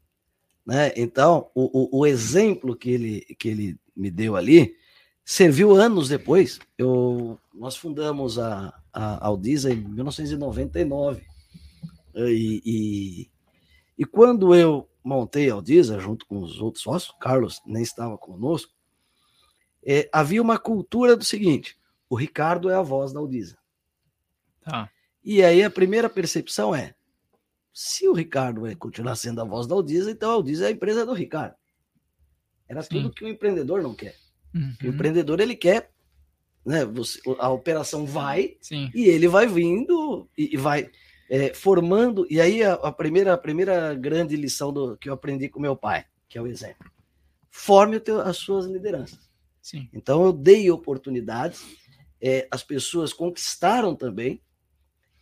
Né? Então, o, o, o, exemplo que ele, que ele me deu ali serviu anos depois. Eu, nós fundamos a, a Aldisa em 1999. E, e, e quando eu montei a Aldisa, junto com os outros sócios, Carlos nem estava conosco, é, havia uma cultura do seguinte: o Ricardo é a voz da Aldisa. Tá. E aí a primeira percepção é: se o Ricardo vai continuar sendo a voz da Aldisa, então a Aldisa é a empresa do Ricardo. Era Sim. tudo que o empreendedor não quer. Uhum. O empreendedor ele quer, né? Você, a operação vai Sim. e ele vai vindo e, e vai é, formando. E aí a, a, primeira, a primeira grande lição do, que eu aprendi com meu pai, que é o exemplo, forme teu, as suas lideranças. Sim. Então eu dei oportunidades, é, as pessoas conquistaram também,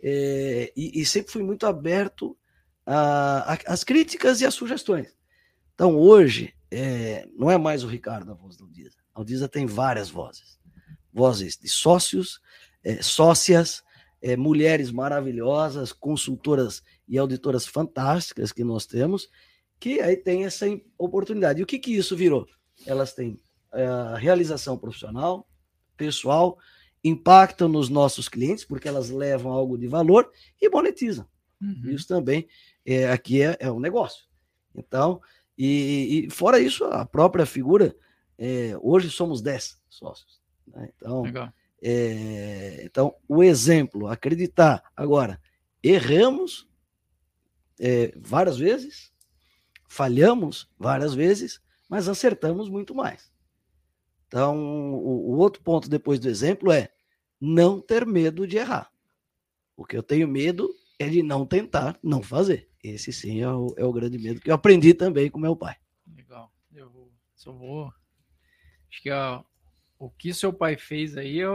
é, e, e, sempre fui muito aberto às críticas e às sugestões. Então hoje é, não é mais o Ricardo a voz da Aldisa. A Aldisa tem várias vozes. Vozes de sócios, é, sócias, é, mulheres maravilhosas, consultoras e auditoras fantásticas que nós temos, que aí tem essa oportunidade. E o que, que isso virou? Elas têm a realização profissional, pessoal, impactam nos nossos clientes, porque elas levam algo de valor e monetizam. Uhum. Isso também é, aqui é, é um negócio. Então, e, e fora isso, a própria figura, é, hoje somos 10 sócios. Né? Então, é, então, o exemplo, acreditar. Agora, erramos é, várias vezes, falhamos várias vezes, mas acertamos muito mais. Então, o, o outro ponto depois do exemplo é não ter medo de errar. O que eu tenho medo é de não tentar, não fazer. Esse sim é o, é o grande medo que eu aprendi também com meu pai. Legal. Eu só vou. Acho que a, o que seu pai fez aí é,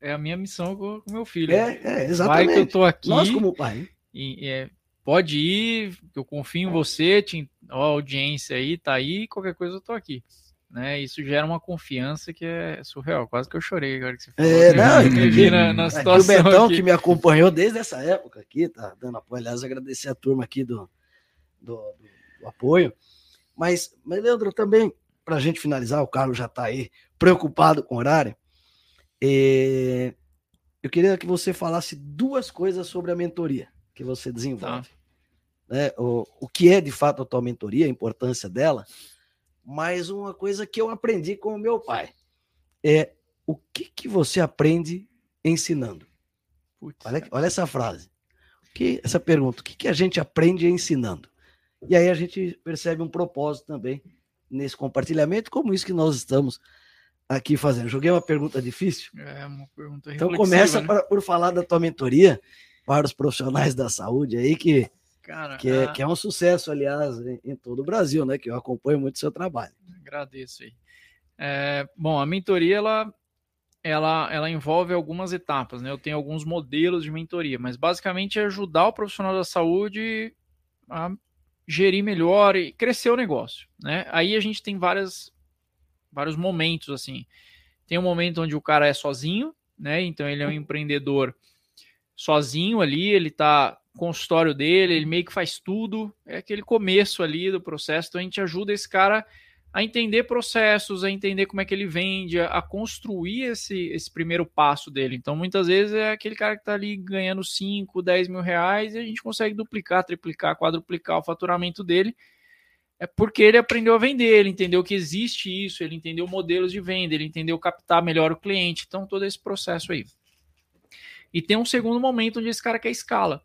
é a minha missão com o meu filho. É, é exatamente. Vai que eu tô aqui. Nós, como pai. E, é, pode ir, eu confio em você, te, a audiência aí tá aí, qualquer coisa eu tô aqui. Né? Isso gera uma confiança que é surreal. Quase que eu chorei agora que você falou. É, não, me vi na, na situação. o aqui. que me acompanhou desde essa época aqui, tá dando apoio. Aliás, agradecer a turma aqui do, do, do, do apoio. Mas, mas, Leandro, também, para a gente finalizar, o Carlos já está aí preocupado com o horário. É, eu queria que você falasse duas coisas sobre a mentoria que você desenvolve. Tá. Né? O, o que é de fato a tua mentoria, a importância dela mas uma coisa que eu aprendi com o meu pai é o que, que você aprende ensinando? Olha, olha essa frase. Que, essa pergunta, o que, que a gente aprende ensinando? E aí a gente percebe um propósito também nesse compartilhamento, como isso que nós estamos aqui fazendo. Joguei uma pergunta difícil. É, uma pergunta Então começa né? por, por falar da tua mentoria para os profissionais da saúde aí que Cara, que, é, a... que é um sucesso, aliás, em, em, todo o Brasil, né? Que eu acompanho muito o seu trabalho. Agradeço aí. É, bom, a mentoria, ela, ela, ela envolve algumas etapas, né? Eu tenho alguns modelos de mentoria, mas basicamente é ajudar o profissional da saúde a gerir melhor e crescer o negócio, né? Aí a gente tem várias, vários momentos, assim. Tem um momento onde o cara é sozinho, né? Então ele é um empreendedor sozinho ali, ele está consultório dele, ele meio que faz tudo, é aquele começo ali do processo, então a gente ajuda esse cara a entender processos, a entender como é que ele vende, a, construir esse, esse primeiro passo dele. Então, muitas vezes é aquele cara que está ali ganhando 5, 10 mil reais e a gente consegue duplicar, triplicar, quadruplicar o faturamento dele. É porque ele aprendeu a vender, ele entendeu que existe isso, ele entendeu modelos de venda, ele entendeu captar melhor o cliente. Então, todo esse processo aí. E tem um segundo momento onde esse cara quer escala.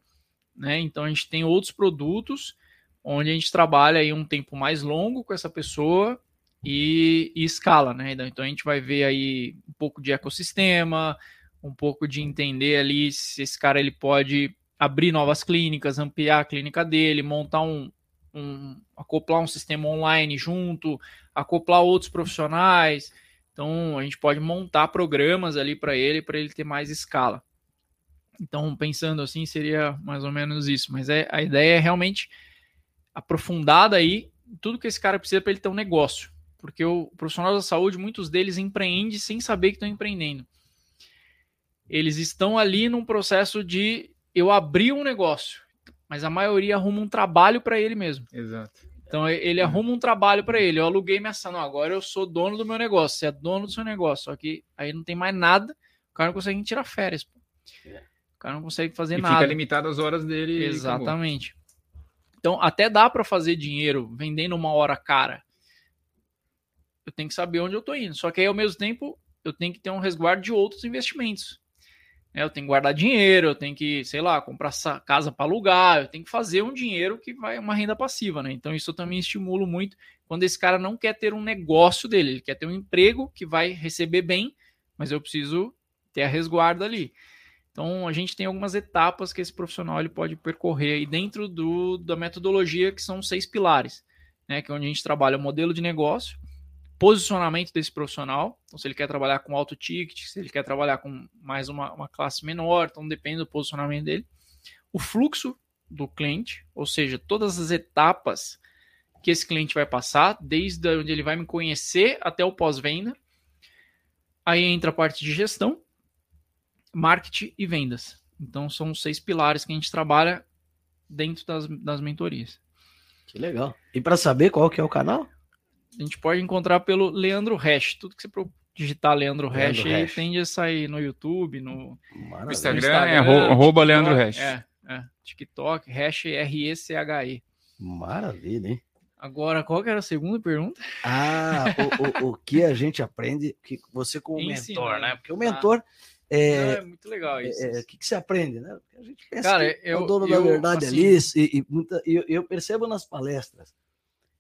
Né? Então a gente tem outros produtos onde a gente trabalha aí um tempo mais longo com essa pessoa e, e escala, né? Então, então a gente vai ver aí um pouco de ecossistema, um pouco de entender ali se esse cara ele pode abrir novas clínicas, ampliar a clínica dele, montar um, um acoplar um sistema online junto, acoplar outros profissionais. Então a gente pode montar programas ali para ele para ele ter mais escala. Então, pensando assim, seria mais ou menos isso. Mas é, a ideia é realmente aprofundada aí tudo que esse cara precisa para ele ter um negócio. Porque o profissional da saúde, muitos deles empreendem sem saber que estão empreendendo. Eles estão ali num processo de eu abrir um negócio, mas a maioria arruma um trabalho para ele mesmo. Exato. Então ele arruma um trabalho para ele. Eu aluguei minha ação, agora eu sou dono do meu negócio. Você é dono do seu negócio, só que aí não tem mais nada. O cara não consegue tirar férias. Pô. É cara não consegue fazer e nada. Fica limitado às horas dele. Exatamente. Então, até dá para fazer dinheiro vendendo uma hora cara. Eu tenho que saber onde eu tô indo. Só que aí, ao mesmo tempo, eu tenho que ter um resguardo de outros investimentos. Eu tenho que guardar dinheiro, eu tenho que, sei lá, comprar casa para alugar, eu tenho que fazer um dinheiro que vai uma renda passiva, né? Então isso eu também estimulo muito quando esse cara não quer ter um negócio dele, ele quer ter um emprego que vai receber bem, mas eu preciso ter a resguardo ali. Então, a gente tem algumas etapas que esse profissional ele pode percorrer aí dentro do, da metodologia, que são seis pilares, né? Que é onde a gente trabalha o modelo de negócio, posicionamento desse profissional. Então, se ele quer trabalhar com alto ticket, se ele quer trabalhar com mais uma, uma classe menor, então depende do posicionamento dele. O fluxo do cliente, ou seja, todas as etapas que esse cliente vai passar, desde onde ele vai me conhecer até o pós-venda. Aí entra a parte de gestão, marketing e vendas. Então são seis pilares que a gente trabalha dentro das, das mentorias. Que legal. E para saber qual que é o canal? A gente pode encontrar pelo Leandro Hash. Tudo que você digitar Leandro, Leandro Hash, aí tende a sair no YouTube, no, no Instagram, Instagram, é arroba Leandro Hash. É, é, TikTok, Hash R-E-C-H-E. Maravilha, hein? Agora, qual que era a segunda pergunta? Ah, o, o, o que a gente aprende, que você como Ensinar. mentor, né? Porque o Ah. mentor Não, é, é muito legal isso. é, é, o que, que você aprende, né? A gente pensa Cara, que é eu- o dono eu, da verdade assim- ali, e, e muita- eu, eu percebo nas palestras,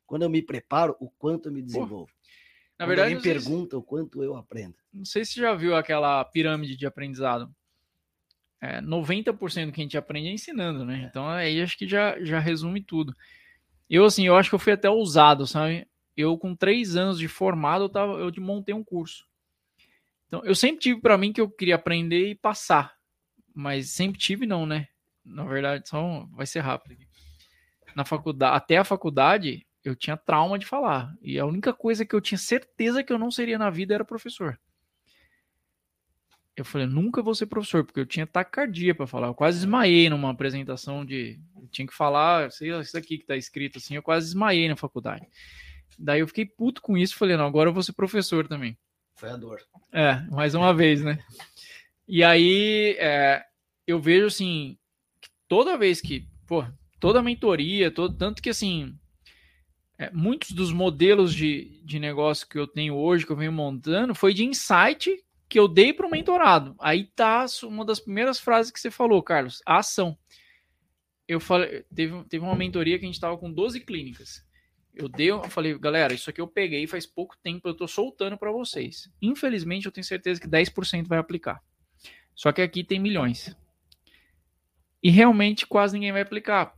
quando eu me preparo, o quanto eu me desenvolvo. Na Quando verdade, não sei, se, pergunta o quanto eu aprendo. não sei se você já viu aquela pirâmide de aprendizado. É, 90% do que a gente aprende é ensinando, né? Então aí acho que já, já resume tudo. Eu, assim, eu acho que eu fui até ousado, sabe? Eu, com três anos de formado, eu, tava, eu montei um curso. Então, eu sempre tive para mim que eu queria aprender e passar. Mas sempre tive, não, né? Na verdade, só vai ser rápido. Na faculdade, até a faculdade, eu tinha trauma de falar. E a única coisa que eu tinha certeza que eu não seria na vida era professor. Eu falei, nunca vou ser professor, porque eu tinha taquicardia para falar. Eu quase desmaiei numa apresentação de. Eu tinha que falar, sei lá, isso aqui que tá escrito assim, eu quase desmaiei na faculdade. Daí eu fiquei puto com isso, falei, não, agora eu vou ser professor também. Foi a dor. É, mais uma vez, né? E aí, é, eu vejo assim, toda vez que, pô, toda mentoria, todo, tanto que assim, é, muitos dos modelos de, de negócio que eu tenho hoje, que eu venho montando, foi de insight que eu dei para o mentorado. Aí tá uma das primeiras frases que você falou, Carlos, a ação. Eu falei, teve, teve uma mentoria que a gente tava com 12 clínicas. Eu dei, eu falei, galera, isso aqui eu peguei faz pouco tempo, eu tô soltando para vocês. Infelizmente, eu tenho certeza que 10% vai aplicar. Só que aqui tem milhões. E realmente quase ninguém vai aplicar.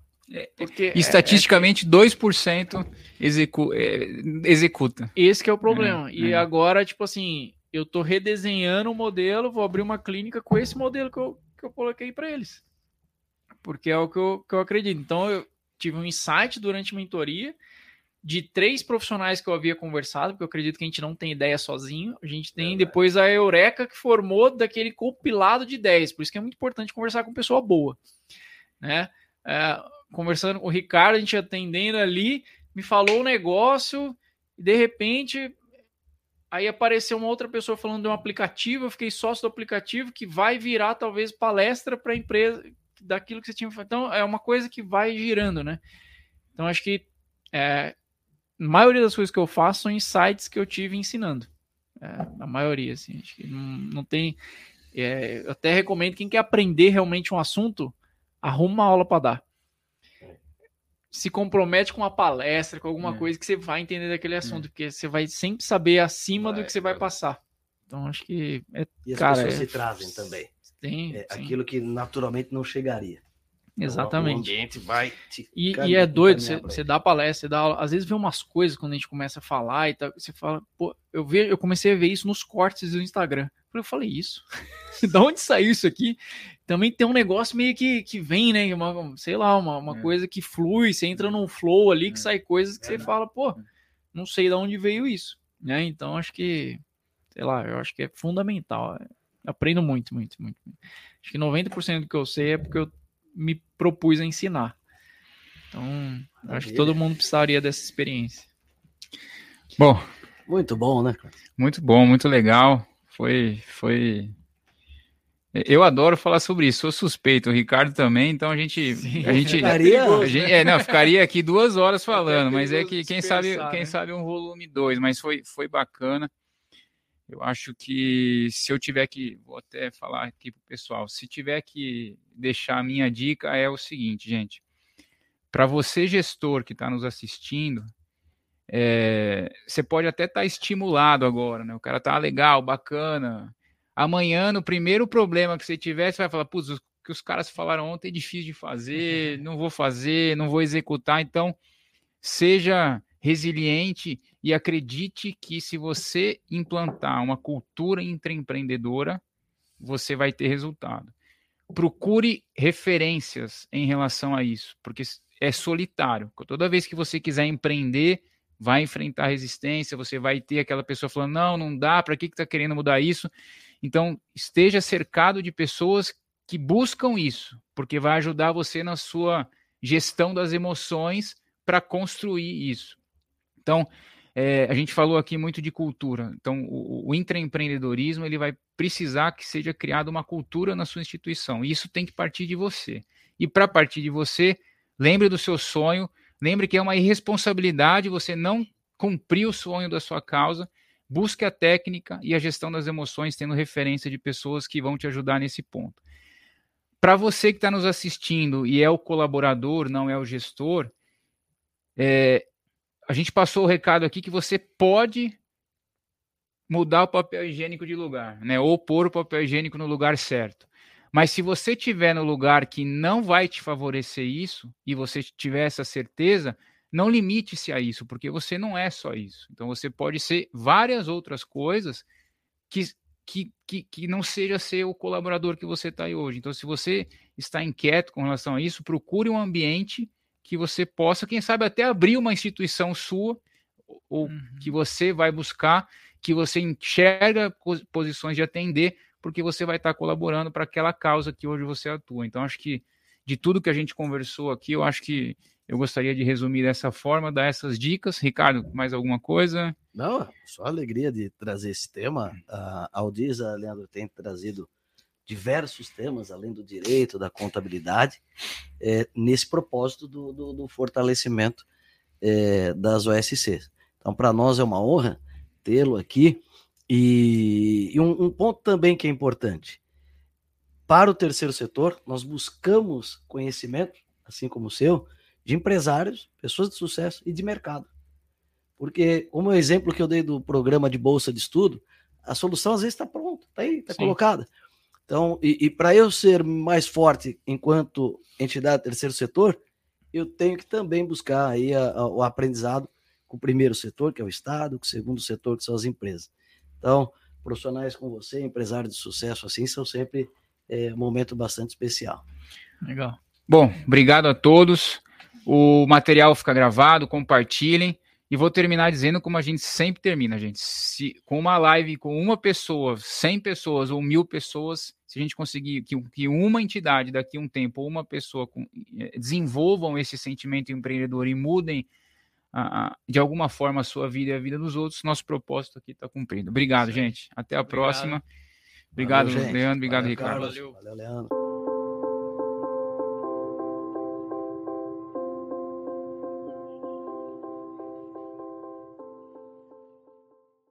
Porque é- Estatisticamente, 2% execu é, executa. esse é o problema. É, e é. agora, tipo assim, eu tô redesenhando o modelo, vou abrir uma clínica com esse modelo que eu, que eu coloquei para eles. Porque é o que eu, que eu acredito. Então, eu tive um insight durante a mentoria de três profissionais que eu havia conversado, porque eu acredito que a gente não tem ideia sozinho. A gente tem Verdade. depois a Eureka que formou daquele compilado de ideias. Por isso que é muito importante conversar com pessoa boa. Né? É, conversando com o Ricardo, a gente atendendo ali, me falou um negócio, e de repente aí apareceu uma outra pessoa falando de um aplicativo, eu fiquei sócio do aplicativo que vai virar talvez palestra para a empresa daquilo que você tinha. Então é uma coisa que vai girando, né? Então acho que é, a maioria das coisas que eu faço são insights que eu tive ensinando. É, a maioria, assim, acho que não, não tem. é, eu até recomendo quem quer aprender realmente um assunto, arruma uma aula para dar. Se compromete com uma palestra, com alguma É. coisa que você vai entender daquele assunto, porque você vai sempre saber acima do que você vai vai. passar. Então acho que é, E as Cara, pessoas é- se trazem também. tem, É sim, aquilo que naturalmente não chegaria. O exatamente. ambiente vai te E, e é doido, você, dá palestra, você dá aula, às vezes vê umas coisas quando a gente começa a falar e tal, você fala, pô, eu, ve, eu comecei a ver isso nos cortes do Instagram. Eu falei, eu falei isso? da onde saiu isso aqui? Também tem um negócio meio que, que vem, né? Uma, sei lá, uma, uma É. coisa que flui, você entra num flow ali que É. sai coisas que É, você né? fala, pô, É. não sei de onde veio isso. Né? Então acho que, sei lá, eu acho que é fundamental. Aprendo muito, muito, muito. muito. Acho que 90% do que eu sei é porque eu me propus a ensinar. Então, acho que Maravilha. todo mundo precisaria dessa experiência. Bom, Muito bom, né? muito bom, muito legal. Foi, foi. Eu adoro falar sobre isso. Sou suspeito, o Ricardo também. Então a gente, Sim. a gente, Ficaria- a gente- é, não, ficaria aqui duas horas falando, mas é que quem sabe, dispersar, quem né? sabe um volume 2, mas foi, foi bacana. Eu acho que se eu tiver que, vou até falar aqui pro pessoal, se tiver que deixar a minha dica é o seguinte, gente. Para você gestor que está nos assistindo, é, você pode até estar estimulado agora, né? O cara tá legal, bacana. Amanhã, no primeiro problema que você tiver, você vai falar, putz, o que os caras falaram ontem é difícil de fazer, não vou fazer, não vou executar. Então, seja resiliente e acredite que se você implantar uma cultura intraempreendedora, você vai ter resultado. Procure referências em relação a isso, porque é solitário. Toda vez que você quiser empreender, vai enfrentar resistência, você vai ter aquela pessoa falando, não, não dá, para que está querendo mudar isso? Então, esteja cercado de pessoas que buscam isso, porque vai ajudar você na sua gestão das emoções para construir isso. Então, é, a gente falou aqui muito de cultura. Então, o, o intraempreendedorismo ele vai precisar que seja criada uma cultura na sua instituição. E isso tem que partir de você. E para partir de você, lembre do seu sonho, Lembre que é uma irresponsabilidade você não cumprir o sonho da sua causa. Busque a técnica e a gestão das emoções, tendo referência de pessoas que vão te ajudar nesse ponto. Para você que está nos assistindo e é o colaborador, não é o gestor, é, a gente passou o recado aqui que você pode mudar o papel higiênico de lugar, né? Ou pôr o papel higiênico no lugar certo. Mas se você tiver no lugar que não vai te favorecer isso e você tiver essa certeza, não limite-se a isso, porque você não é só isso. Então você pode ser várias outras coisas que, que, que, que não seja ser o colaborador que você está hoje. Então, se você está inquieto com relação a isso, procure um ambiente que você possa, quem sabe, até abrir uma instituição sua, ou uhum. que você vai buscar, que você enxerga posições de atender, porque você vai estar colaborando para aquela causa que hoje você atua. Então, acho que de tudo que a gente conversou aqui, eu acho que eu gostaria de resumir dessa forma, dar essas dicas. Ricardo, mais alguma coisa? Não, só alegria de trazer esse tema. A Aldisa, Leandro, tem trazido diversos temas, além do direito, da contabilidade, é, nesse propósito do, do, do fortalecimento é, das OSCs. Então, para nós é uma honra tê-lo aqui. E, e um, um ponto também que é importante: para o terceiro setor, nós buscamos conhecimento, assim como o seu, de empresários, pessoas de sucesso e de mercado. Porque, como o exemplo que eu dei do programa de bolsa de estudo, a solução às vezes está pronta, está aí, está colocada. Então, e, e para eu ser mais forte enquanto entidade terceiro setor, eu tenho que também buscar aí a, a, o aprendizado com o primeiro setor, que é o Estado, com o segundo setor, que são as empresas. Então, profissionais como você, empresários de sucesso assim, são sempre é, um momento bastante especial. Legal. Bom, obrigado a todos. O material fica gravado, compartilhem. E vou terminar dizendo como a gente sempre termina, gente. Se, com uma live com uma pessoa, 100 pessoas ou mil pessoas, se a gente conseguir que, que uma entidade daqui a um tempo, ou uma pessoa com, eh, desenvolvam esse sentimento empreendedor e mudem de alguma forma a sua vida e a vida dos outros, nosso propósito aqui está cumprido. Obrigado, gente. Até a Obrigado. próxima. Obrigado, Valeu, Leandro. Obrigado, Valeu, Ricardo. Valeu. Valeu, Leandro.